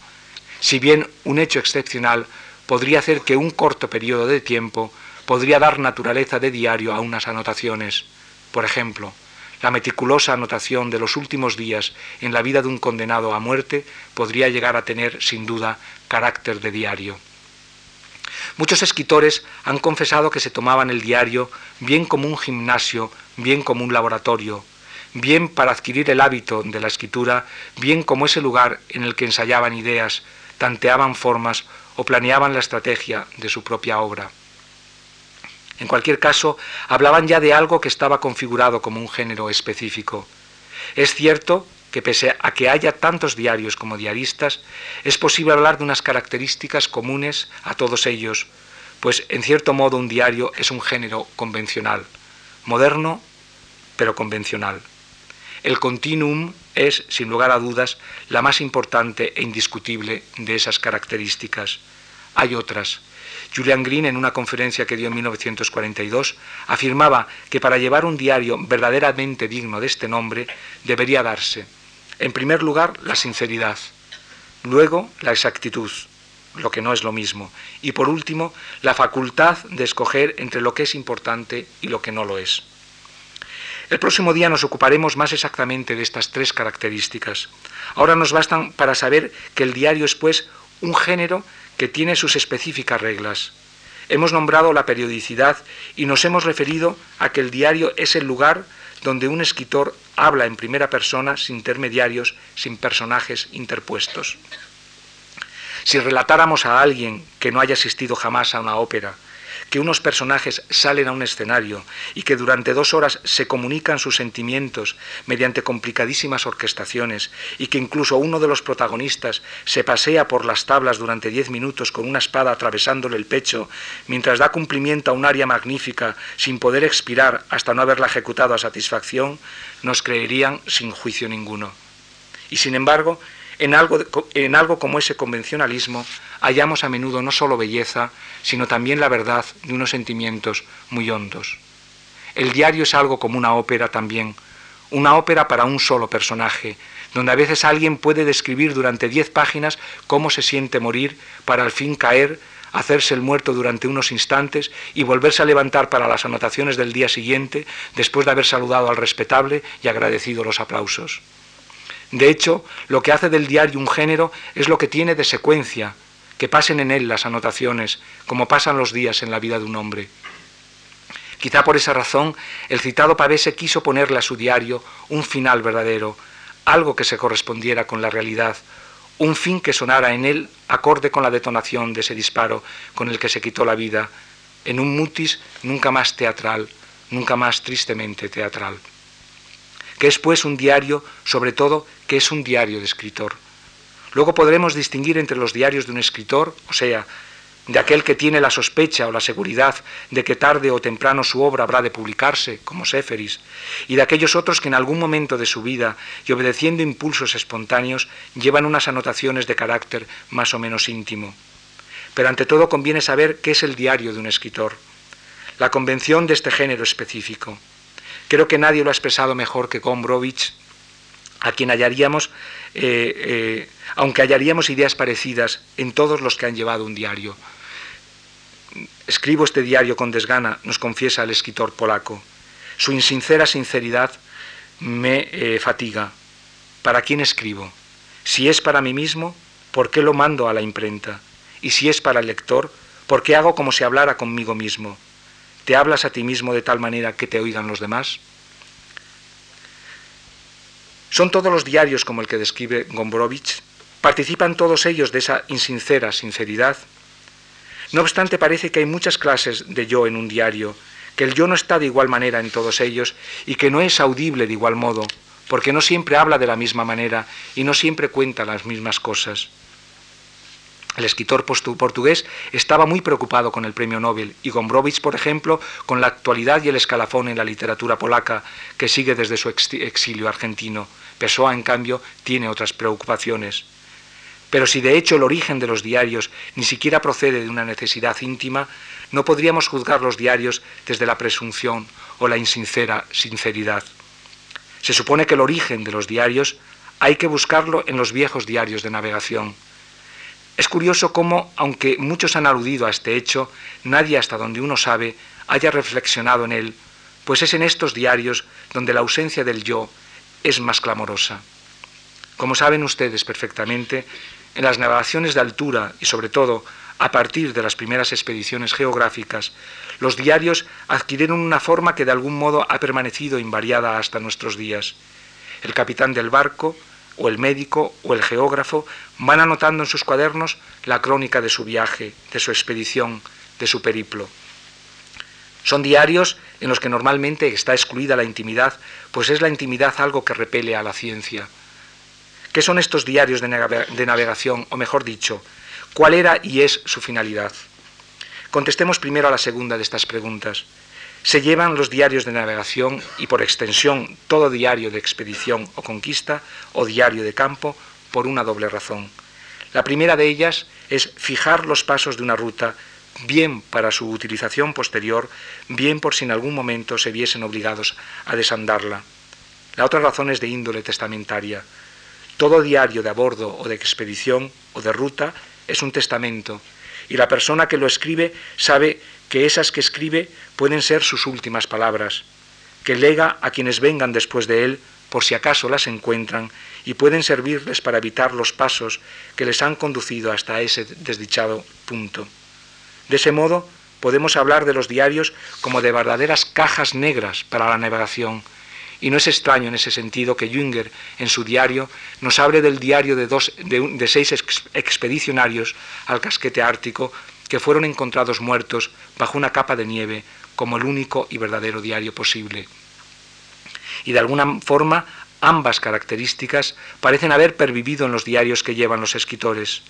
si bien un hecho excepcional podría hacer que un corto periodo de tiempo podría dar naturaleza de diario a unas anotaciones. Por ejemplo, la meticulosa anotación de los últimos días en la vida de un condenado a muerte podría llegar a tener, sin duda, carácter de diario. Muchos escritores han confesado que se tomaban el diario bien como un gimnasio, bien como un laboratorio, bien para adquirir el hábito de la escritura, bien como ese lugar en el que ensayaban ideas, tanteaban formas o planeaban la estrategia de su propia obra. En cualquier caso, hablaban ya de algo que estaba configurado como un género específico. Es cierto que pese a que haya tantos diarios como diaristas, es posible hablar de unas características comunes a todos ellos, pues en cierto modo un diario es un género convencional, moderno pero convencional. El continuum es, sin lugar a dudas, la más importante e indiscutible de esas características. Hay otras, Julian Green, en una conferencia que dio en 1942, afirmaba que para llevar un diario verdaderamente digno de este nombre debería darse, en primer lugar, la sinceridad, luego la exactitud, lo que no es lo mismo, y por último, la facultad de escoger entre lo que es importante y lo que no lo es. El próximo día nos ocuparemos más exactamente de estas tres características. Ahora nos bastan para saber que el diario es, pues, un género que tiene sus específicas reglas. Hemos nombrado la periodicidad y nos hemos referido a que el diario es el lugar donde un escritor habla en primera persona sin intermediarios, sin personajes interpuestos. Si relatáramos a alguien que no haya asistido jamás a una ópera, que unos personajes salen a un escenario y que durante dos horas se comunican sus sentimientos mediante complicadísimas orquestaciones y que incluso uno de los protagonistas se pasea por las tablas durante diez minutos con una espada atravesándole el pecho mientras da cumplimiento a un aria magnífica sin poder expirar hasta no haberla ejecutado a satisfacción, nos creerían sin juicio ninguno. Y sin embargo, en algo, en algo como ese convencionalismo hallamos a menudo no solo belleza, sino también la verdad de unos sentimientos muy hondos. El diario es algo como una ópera también, una ópera para un solo personaje, donde a veces alguien puede describir durante diez páginas cómo se siente morir para al fin caer, hacerse el muerto durante unos instantes y volverse a levantar para las anotaciones del día siguiente después de haber saludado al respetable y agradecido los aplausos. De hecho, lo que hace del diario un género es lo que tiene de secuencia, que pasen en él las anotaciones, como pasan los días en la vida de un hombre. Quizá por esa razón el citado Pavese quiso ponerle a su diario un final verdadero, algo que se correspondiera con la realidad, un fin que sonara en él acorde con la detonación de ese disparo con el que se quitó la vida, en un mutis nunca más teatral, nunca más tristemente teatral. Que es pues un diario, sobre todo, que es un diario de escritor Luego podremos distinguir entre los diarios de un escritor, o sea, de aquel que tiene la sospecha o la seguridad de que tarde o temprano su obra habrá de publicarse, como Séferis, y de aquellos otros que en algún momento de su vida y obedeciendo impulsos espontáneos llevan unas anotaciones de carácter más o menos íntimo. Pero ante todo conviene saber qué es el diario de un escritor, la convención de este género específico. Creo que nadie lo ha expresado mejor que Gombrowicz, a quien hallaríamos eh, eh, aunque hallaríamos ideas parecidas en todos los que han llevado un diario. Escribo este diario con desgana, nos confiesa el escritor polaco. Su insincera sinceridad me eh, fatiga. ¿Para quién escribo? Si es para mí mismo, ¿por qué lo mando a la imprenta? Y si es para el lector, ¿por qué hago como si hablara conmigo mismo? ¿Te hablas a ti mismo de tal manera que te oigan los demás? Son todos los diarios como el que describe Gombrowicz Participan todos ellos de esa insincera sinceridad. No obstante, parece que hay muchas clases de yo en un diario, que el yo no está de igual manera en todos ellos y que no es audible de igual modo, porque no siempre habla de la misma manera y no siempre cuenta las mismas cosas. El escritor portugués estaba muy preocupado con el premio Nobel y Gombrowicz, por ejemplo, con la actualidad y el escalafón en la literatura polaca que sigue desde su exilio argentino. Pessoa, en cambio, tiene otras preocupaciones. Pero si de hecho el origen de los diarios ni siquiera procede de una necesidad íntima, no podríamos juzgar los diarios desde la presunción o la insincera sinceridad. Se supone que el origen de los diarios hay que buscarlo en los viejos diarios de navegación. Es curioso cómo, aunque muchos han aludido a este hecho, nadie hasta donde uno sabe haya reflexionado en él, pues es en estos diarios donde la ausencia del yo es más clamorosa. Como saben ustedes perfectamente, en las navegaciones de altura y sobre todo a partir de las primeras expediciones geográficas, los diarios adquirieron una forma que de algún modo ha permanecido invariada hasta nuestros días. El capitán del barco, o el médico, o el geógrafo van anotando en sus cuadernos la crónica de su viaje, de su expedición, de su periplo. Son diarios en los que normalmente está excluida la intimidad, pues es la intimidad algo que repele a la ciencia. ¿Qué son estos diarios de, navegación, o mejor dicho, cuál era y es su finalidad? Contestemos primero a la segunda de estas preguntas. Se llevan los diarios de navegación y por extensión todo diario de expedición o conquista o diario de campo por una doble razón. La primera de ellas es fijar los pasos de una ruta, bien para su utilización posterior, bien por si en algún momento se viesen obligados a desandarla. La otra razón es de índole testamentaria. Todo diario de a bordo o de expedición o de ruta es un testamento y la persona que lo escribe sabe que esas que escribe pueden ser sus últimas palabras, que lega a quienes vengan después de él por si acaso las encuentran y pueden servirles para evitar los pasos que les han conducido hasta ese desdichado punto. De ese modo, podemos hablar de los diarios como de verdaderas cajas negras para la navegación, Y no es extraño en ese sentido que Jünger, en su diario, nos hable del diario de, dos, de, seis expedicionarios al casquete ártico que fueron encontrados muertos bajo una capa de nieve como el único y verdadero diario posible. Y de alguna forma ambas características parecen haber pervivido en los diarios que llevan los escritores.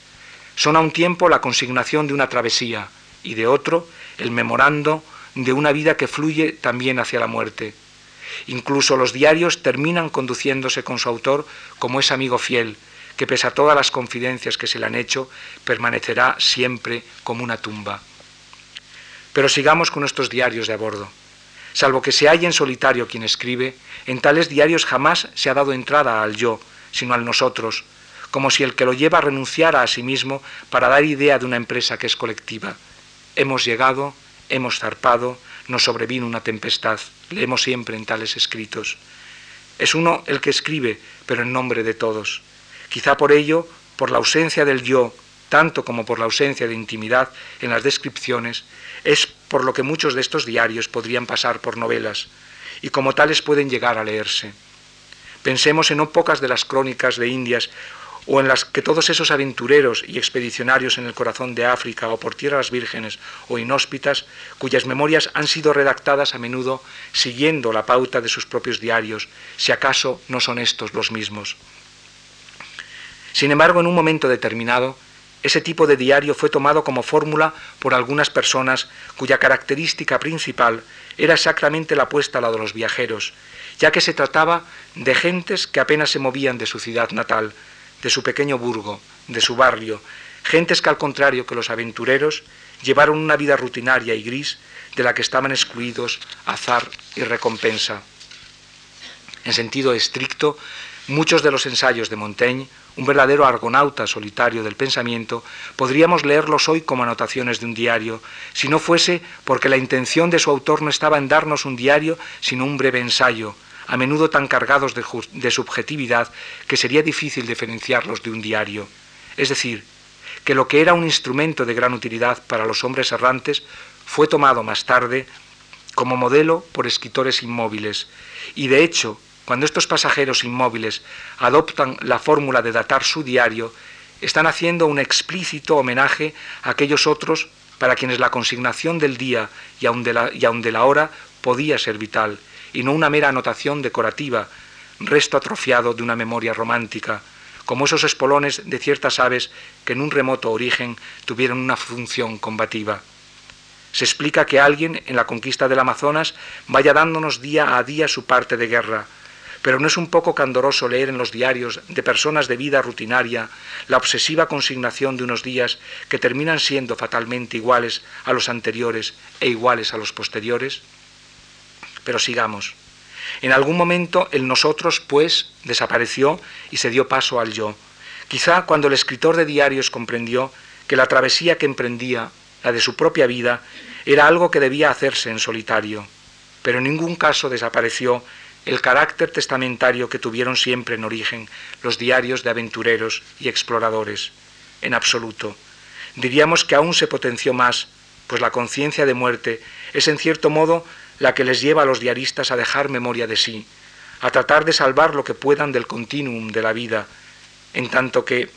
Son a un tiempo la consignación de una travesía y de otro el memorando de una vida que fluye también hacia la muerte. Incluso los diarios terminan conduciéndose con su autor como ese amigo fiel, que pese a todas las confidencias que se le han hecho, permanecerá siempre como una tumba. Pero sigamos con nuestros diarios de a bordo. Salvo que se halle en solitario quien escribe, en tales diarios jamás se ha dado entrada al yo, sino al nosotros, como si el que lo lleva renunciara a sí mismo para dar idea de una empresa que es colectiva. Hemos llegado, hemos zarpado, nos sobrevino una tempestad, leemos siempre en tales escritos. Es uno el que escribe, pero en nombre de todos. Quizá por ello, por la ausencia del yo, tanto como por la ausencia de intimidad en las descripciones, es por lo que muchos de estos diarios podrían pasar por novelas, y como tales pueden llegar a leerse. Pensemos en no pocas de las crónicas de Indias o en las que todos esos aventureros y expedicionarios en el corazón de África o por tierras vírgenes o inhóspitas, cuyas memorias han sido redactadas a menudo siguiendo la pauta de sus propios diarios, si acaso no son estos los mismos. Sin embargo, en un momento determinado, ese tipo de diario fue tomado como fórmula por algunas personas cuya característica principal era exactamente la puesta a la de los viajeros, ya que se trataba de gentes que apenas se movían de su ciudad natal, de su pequeño burgo, de su barrio, gentes que al contrario que los aventureros llevaron una vida rutinaria y gris de la que estaban excluidos azar y recompensa. En sentido estricto, muchos de los ensayos de Montaigne, un verdadero argonauta solitario del pensamiento, podríamos leerlos hoy como anotaciones de un diario, si no fuese porque la intención de su autor no estaba en darnos un diario, sino un breve ensayo, a menudo tan cargados de, subjetividad que sería difícil diferenciarlos de un diario. Es decir, que lo que era un instrumento de gran utilidad para los hombres errantes fue tomado más tarde como modelo por escritores inmóviles, y de hecho, cuando estos pasajeros inmóviles adoptan la fórmula de datar su diario, están haciendo un explícito homenaje a aquellos otros para quienes la consignación del día y aun de la, y aun de la hora podía ser vital, y no una mera anotación decorativa, resto atrofiado de una memoria romántica, como esos espolones de ciertas aves que en un remoto origen tuvieron una función combativa. Se explica que alguien en la conquista del Amazonas vaya dándonos día a día su parte de guerra, pero no es un poco candoroso leer en los diarios de personas de vida rutinaria la obsesiva consignación de unos días que terminan siendo fatalmente iguales a los anteriores e iguales a los posteriores. Pero sigamos. En algún momento el nosotros, pues, desapareció y se dio paso al yo. Quizá cuando el escritor de diarios comprendió que la travesía que emprendía, la de su propia vida, era algo que debía hacerse en solitario. Pero en ningún caso desapareció el carácter testamentario que tuvieron siempre en origen los diarios de aventureros y exploradores. En absoluto. Diríamos que aún se potenció más, pues la conciencia de muerte es en cierto modo la que les lleva a los diaristas a dejar memoria de sí, a tratar de salvar lo que puedan del continuum de la vida, en tanto que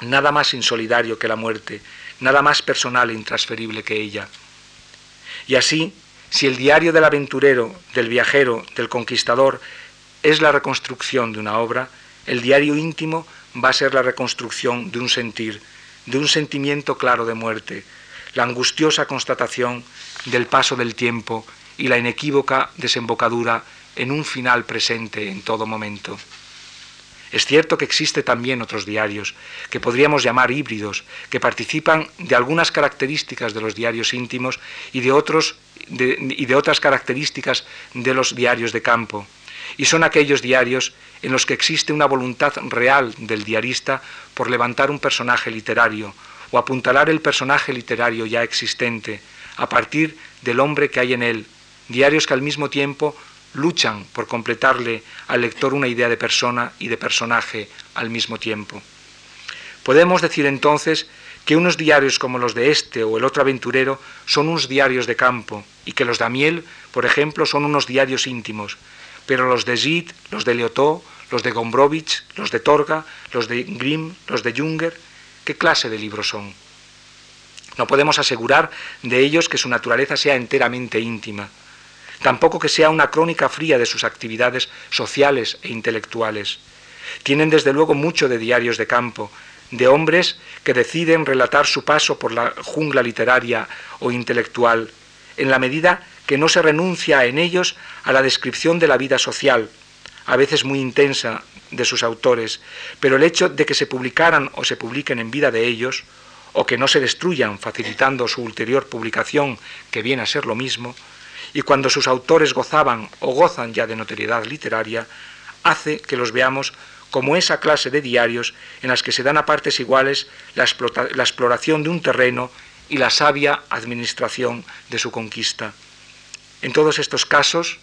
nada más insolidario que la muerte, nada más personal e intransferible que ella. Y así, si el diario del aventurero, del viajero, del conquistador es la reconstrucción de una obra, el diario íntimo va a ser la reconstrucción de un sentir, de un sentimiento claro de muerte, la angustiosa constatación del paso del tiempo y la inequívoca desembocadura en un final presente en todo momento. Es cierto que existe también otros diarios, que podríamos llamar híbridos, que participan de algunas características de los diarios íntimos y de, otros, y de otras características de los diarios de campo. Y son aquellos diarios en los que existe una voluntad real del diarista por levantar un personaje literario o apuntalar el personaje literario ya existente, a partir del hombre que hay en él, diarios que al mismo tiempo luchan por completarle al lector una idea de persona y de personaje al mismo tiempo. Podemos decir entonces que unos diarios como los de este o el otro aventurero son unos diarios de campo y que los de Amiel, por ejemplo, son unos diarios íntimos, pero los de Zid, los de Leotó, los de Gombrowicz, los de Torga, los de Grimm, los de Junger, ¿qué clase de libros son? No podemos asegurar de ellos que su naturaleza sea enteramente íntima, tampoco que sea una crónica fría de sus actividades sociales e intelectuales. Tienen desde luego mucho de diarios de campo, de hombres que deciden relatar su paso por la jungla literaria o intelectual, en la medida que no se renuncia en ellos a la descripción de la vida social, a veces muy intensa, de sus autores, pero el hecho de que se publicaran o se publiquen en vida de ellos, o que no se destruyan facilitando su ulterior publicación, que viene a ser lo mismo, y cuando sus autores gozaban o gozan ya de notoriedad literaria, hace que los veamos como esa clase de diarios en las que se dan a partes iguales la, la exploración de un terreno y la sabia administración de su conquista. En todos estos casos,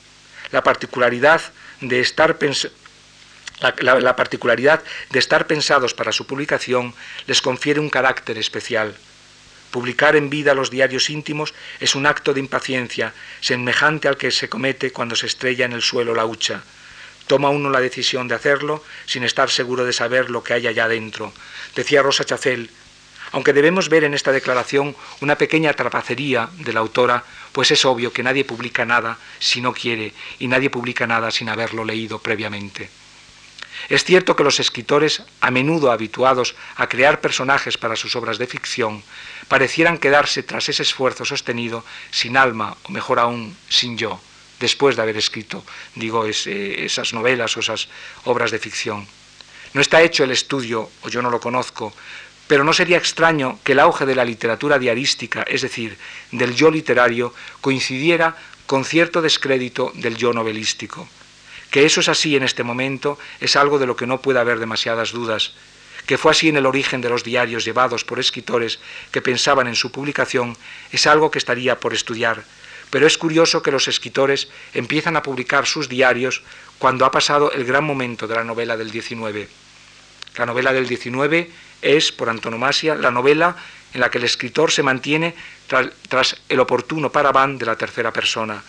la particularidad de estar la, particularidad de estar pensados para su publicación les confiere un carácter especial. Publicar en vida los diarios íntimos es un acto de impaciencia, semejante al que se comete cuando se estrella en el suelo la hucha. Toma uno la decisión de hacerlo sin estar seguro de saber lo que hay allá dentro. Decía Rosa Chacel, aunque debemos ver en esta declaración una pequeña trapacería de la autora, pues es obvio que nadie publica nada si no quiere y nadie publica nada sin haberlo leído previamente. Es cierto que los escritores, a menudo habituados a crear personajes para sus obras de ficción, parecieran quedarse tras ese esfuerzo sostenido sin alma, o mejor aún, sin yo, después de haber escrito, digo, esas novelas o esas obras de ficción. No está hecho el estudio, o yo no lo conozco, pero no sería extraño que el auge de la literatura diarística, es decir, del yo literario, coincidiera con cierto descrédito del yo novelístico. Que eso es así en este momento es algo de lo que no puede haber demasiadas dudas. Que fue así en el origen de los diarios llevados por escritores que pensaban en su publicación es algo que estaría por estudiar. Pero es curioso que los escritores empiezan a publicar sus diarios cuando ha pasado el gran momento de la novela del 19. La novela del 19 es, por antonomasia, la novela en la que el escritor se mantiene tras, el oportuno paraván de la tercera persona.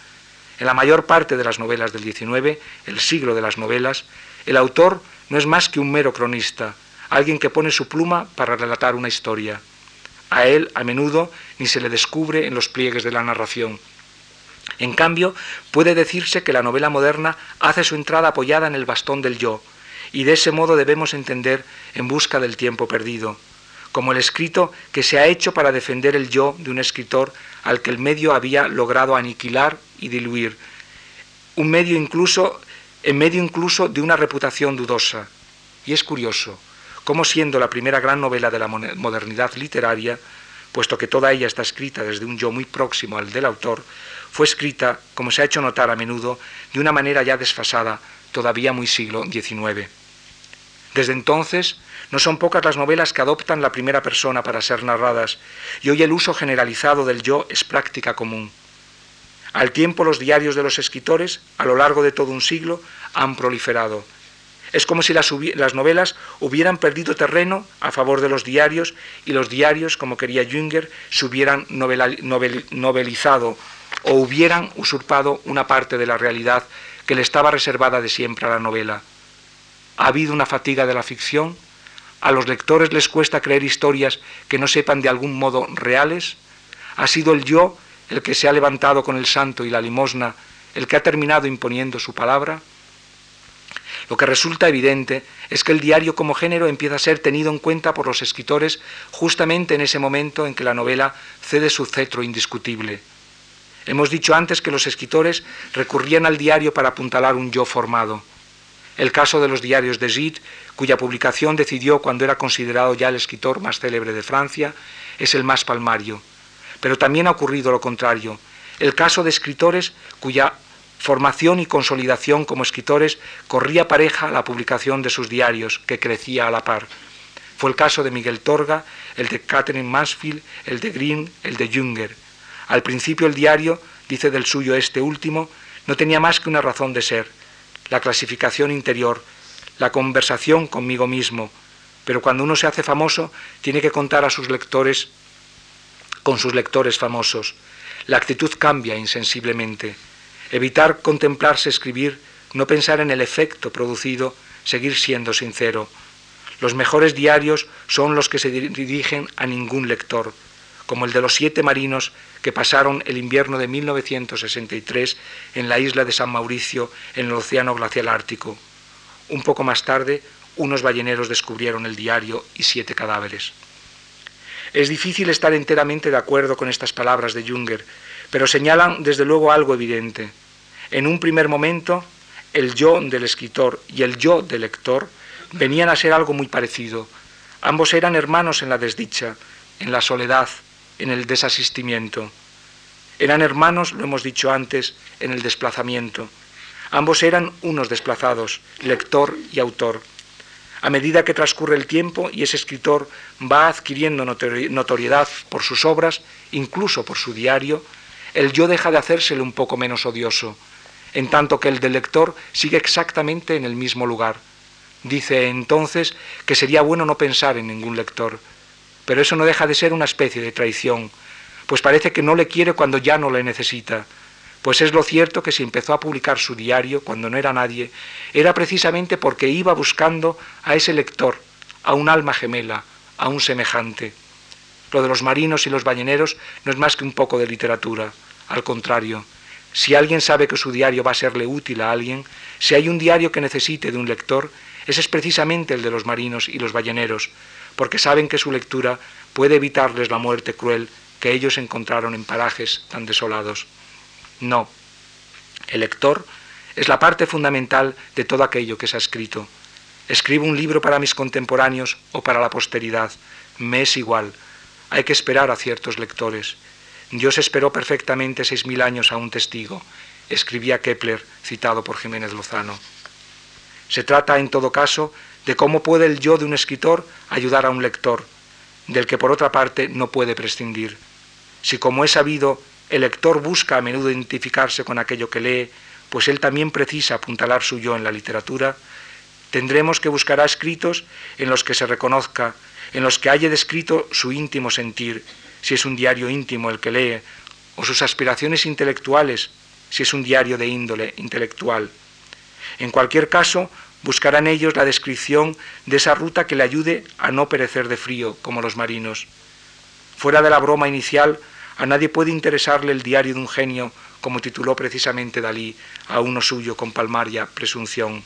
En la mayor parte de las novelas del XIX, el siglo de las novelas, el autor no es más que un mero cronista, alguien que pone su pluma para relatar una historia. A él, a menudo, ni se le descubre en los pliegues de la narración. En cambio, puede decirse que la novela moderna hace su entrada apoyada en el bastón del yo, y de ese modo debemos entender en busca del tiempo perdido, como el escrito que se ha hecho para defender el yo de un escritor al que el medio había logrado aniquilar y diluir, un medio incluso en medio incluso de una reputación dudosa. Y es curioso cómo siendo la primera gran novela de la modernidad literaria, puesto que toda ella está escrita desde un yo muy próximo al del autor, fue escrita, como se ha hecho notar a menudo, de una manera ya desfasada, todavía muy siglo XIX. Desde entonces, no son pocas las novelas que adoptan la primera persona para ser narradas, y hoy el uso generalizado del yo es práctica común. Al tiempo los diarios de los escritores, a lo largo de todo un siglo, han proliferado. Es como si las, novelas hubieran perdido terreno a favor de los diarios y los diarios, como quería Jünger, se hubieran novelizado o hubieran usurpado una parte de la realidad que le estaba reservada de siempre a la novela. ¿Ha habido una fatiga de la ficción? ¿A los lectores les cuesta creer historias que no sepan de algún modo reales? ¿Ha sido el yo el que se ha levantado con el santo y la limosna, el que ha terminado imponiendo su palabra? Lo que resulta evidente es que el diario como género empieza a ser tenido en cuenta por los escritores justamente en ese momento en que la novela cede su cetro indiscutible. Hemos dicho antes que los escritores recurrían al diario para apuntalar un yo formado el caso de los diarios de Gide, cuya publicación decidió cuando era considerado ya el escritor más célebre de Francia, es el más palmario. Pero también ha ocurrido lo contrario, el caso de escritores cuya formación y consolidación como escritores corría pareja a la publicación de sus diarios, que crecía a la par. Fue el caso de Miguel Torga, el de Catherine Mansfield, el de Green, el de Jünger. Al principio el diario, dice del suyo este último, no tenía más que una razón de ser, la clasificación interior, la conversación conmigo mismo, pero cuando uno se hace famoso tiene que contar a sus lectores con sus lectores famosos. La actitud cambia insensiblemente. Evitar contemplarse escribir no pensar en el efecto producido, seguir siendo sincero. Los mejores diarios son los que se dirigen a ningún lector, como el de los siete marinos que pasaron el invierno de 1963 en la isla de San Mauricio en el Océano Glacial Ártico. Un poco más tarde, unos balleneros descubrieron el diario y siete cadáveres. Es difícil estar enteramente de acuerdo con estas palabras de Junger, pero señalan desde luego algo evidente. En un primer momento, el yo del escritor y el yo del lector venían a ser algo muy parecido. Ambos eran hermanos en la desdicha, en la soledad, en el desasistimiento. Eran hermanos, lo hemos dicho antes, en el desplazamiento. Ambos eran unos desplazados, lector y autor. A medida que transcurre el tiempo y ese escritor va adquiriendo notoriedad por sus obras, incluso por su diario, el yo deja de hacérsele un poco menos odioso, en tanto que el del lector sigue exactamente en el mismo lugar. Dice entonces que sería bueno no pensar en ningún lector, pero eso no deja de ser una especie de traición, pues parece que no le quiere cuando ya no le necesita, pues es lo cierto que si empezó a publicar su diario cuando no era nadie, era precisamente porque iba buscando a ese lector, a un alma gemela, a un semejante. Lo de los marinos y los balleneros no es más que un poco de literatura, al contrario. Si alguien sabe que su diario va a serle útil a alguien, si hay un diario que necesite de un lector, ese es precisamente el de los marinos y los balleneros, porque saben que su lectura puede evitarles la muerte cruel que ellos encontraron en parajes tan desolados. No, el lector es la parte fundamental de todo aquello que se ha escrito. Escribo un libro para mis contemporáneos o para la posteridad, me es igual. Hay que esperar a ciertos lectores. Dios esperó perfectamente seis mil años a un testigo, escribía Kepler, citado por Jiménez Lozano. Se trata, en todo caso, de cómo puede el yo de un escritor ayudar a un lector, del que por otra parte no puede prescindir. Si como es sabido, el lector busca a menudo identificarse con aquello que lee, pues él también precisa apuntalar su yo en la literatura, tendremos que buscar escritos en los que se reconozca, en los que haya descrito su íntimo sentir, si es un diario íntimo el que lee, o sus aspiraciones intelectuales, si es un diario de índole intelectual. En cualquier caso, buscarán ellos la descripción de esa ruta que le ayude a no perecer de frío como los marinos. Fuera de la broma inicial, a nadie puede interesarle el diario de un genio, como tituló precisamente Dalí a uno suyo con palmaria presunción.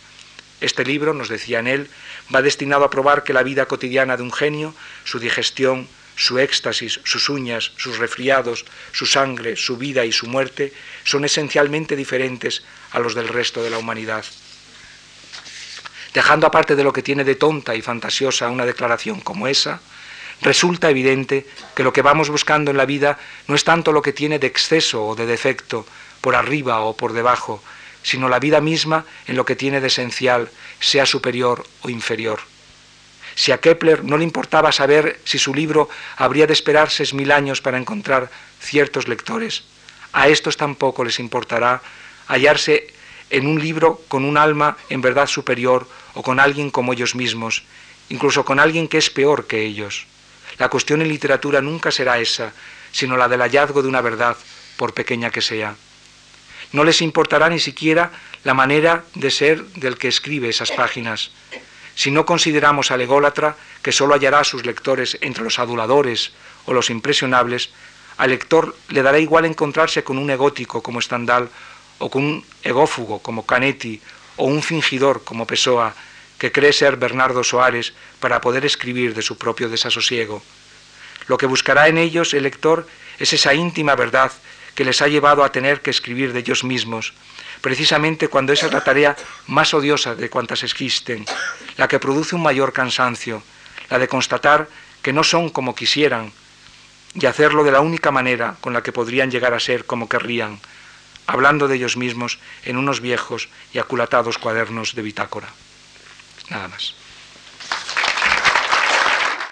Este libro, nos decía en él, va destinado a probar que la vida cotidiana de un genio, su digestión, su éxtasis, sus uñas, sus resfriados, su sangre, su vida y su muerte son esencialmente diferentes a los del resto de la humanidad dejando aparte de lo que tiene de tonta y fantasiosa una declaración como esa, resulta evidente que lo que vamos buscando en la vida no es tanto lo que tiene de exceso o de defecto, por arriba o por debajo, sino la vida misma en lo que tiene de esencial, sea superior o inferior. Si a Kepler no le importaba saber si su libro habría de esperar seis mil años para encontrar ciertos lectores, a estos tampoco les importará hallarse en un libro con un alma en verdad superior o con alguien como ellos mismos, incluso con alguien que es peor que ellos. La cuestión en literatura nunca será esa, sino la del hallazgo de una verdad, por pequeña que sea. No les importará ni siquiera la manera de ser del que escribe esas páginas. Si no consideramos al ególatra, que sólo hallará a sus lectores entre los aduladores o los impresionables, al lector le dará igual encontrarse con un egótico como Stendhal o con un egófugo como Canetti o un fingidor como Pessoa, que cree ser Bernardo Soares para poder escribir de su propio desasosiego. Lo que buscará en ellos el lector es esa íntima verdad que les ha llevado a tener que escribir de ellos mismos, precisamente cuando esa es la tarea más odiosa de cuantas existen, la que produce un mayor cansancio, la de constatar que no son como quisieran y hacerlo de la única manera con la que podrían llegar a ser como querrían, hablando de ellos mismos en unos viejos y aculatados cuadernos de bitácora. Nada más.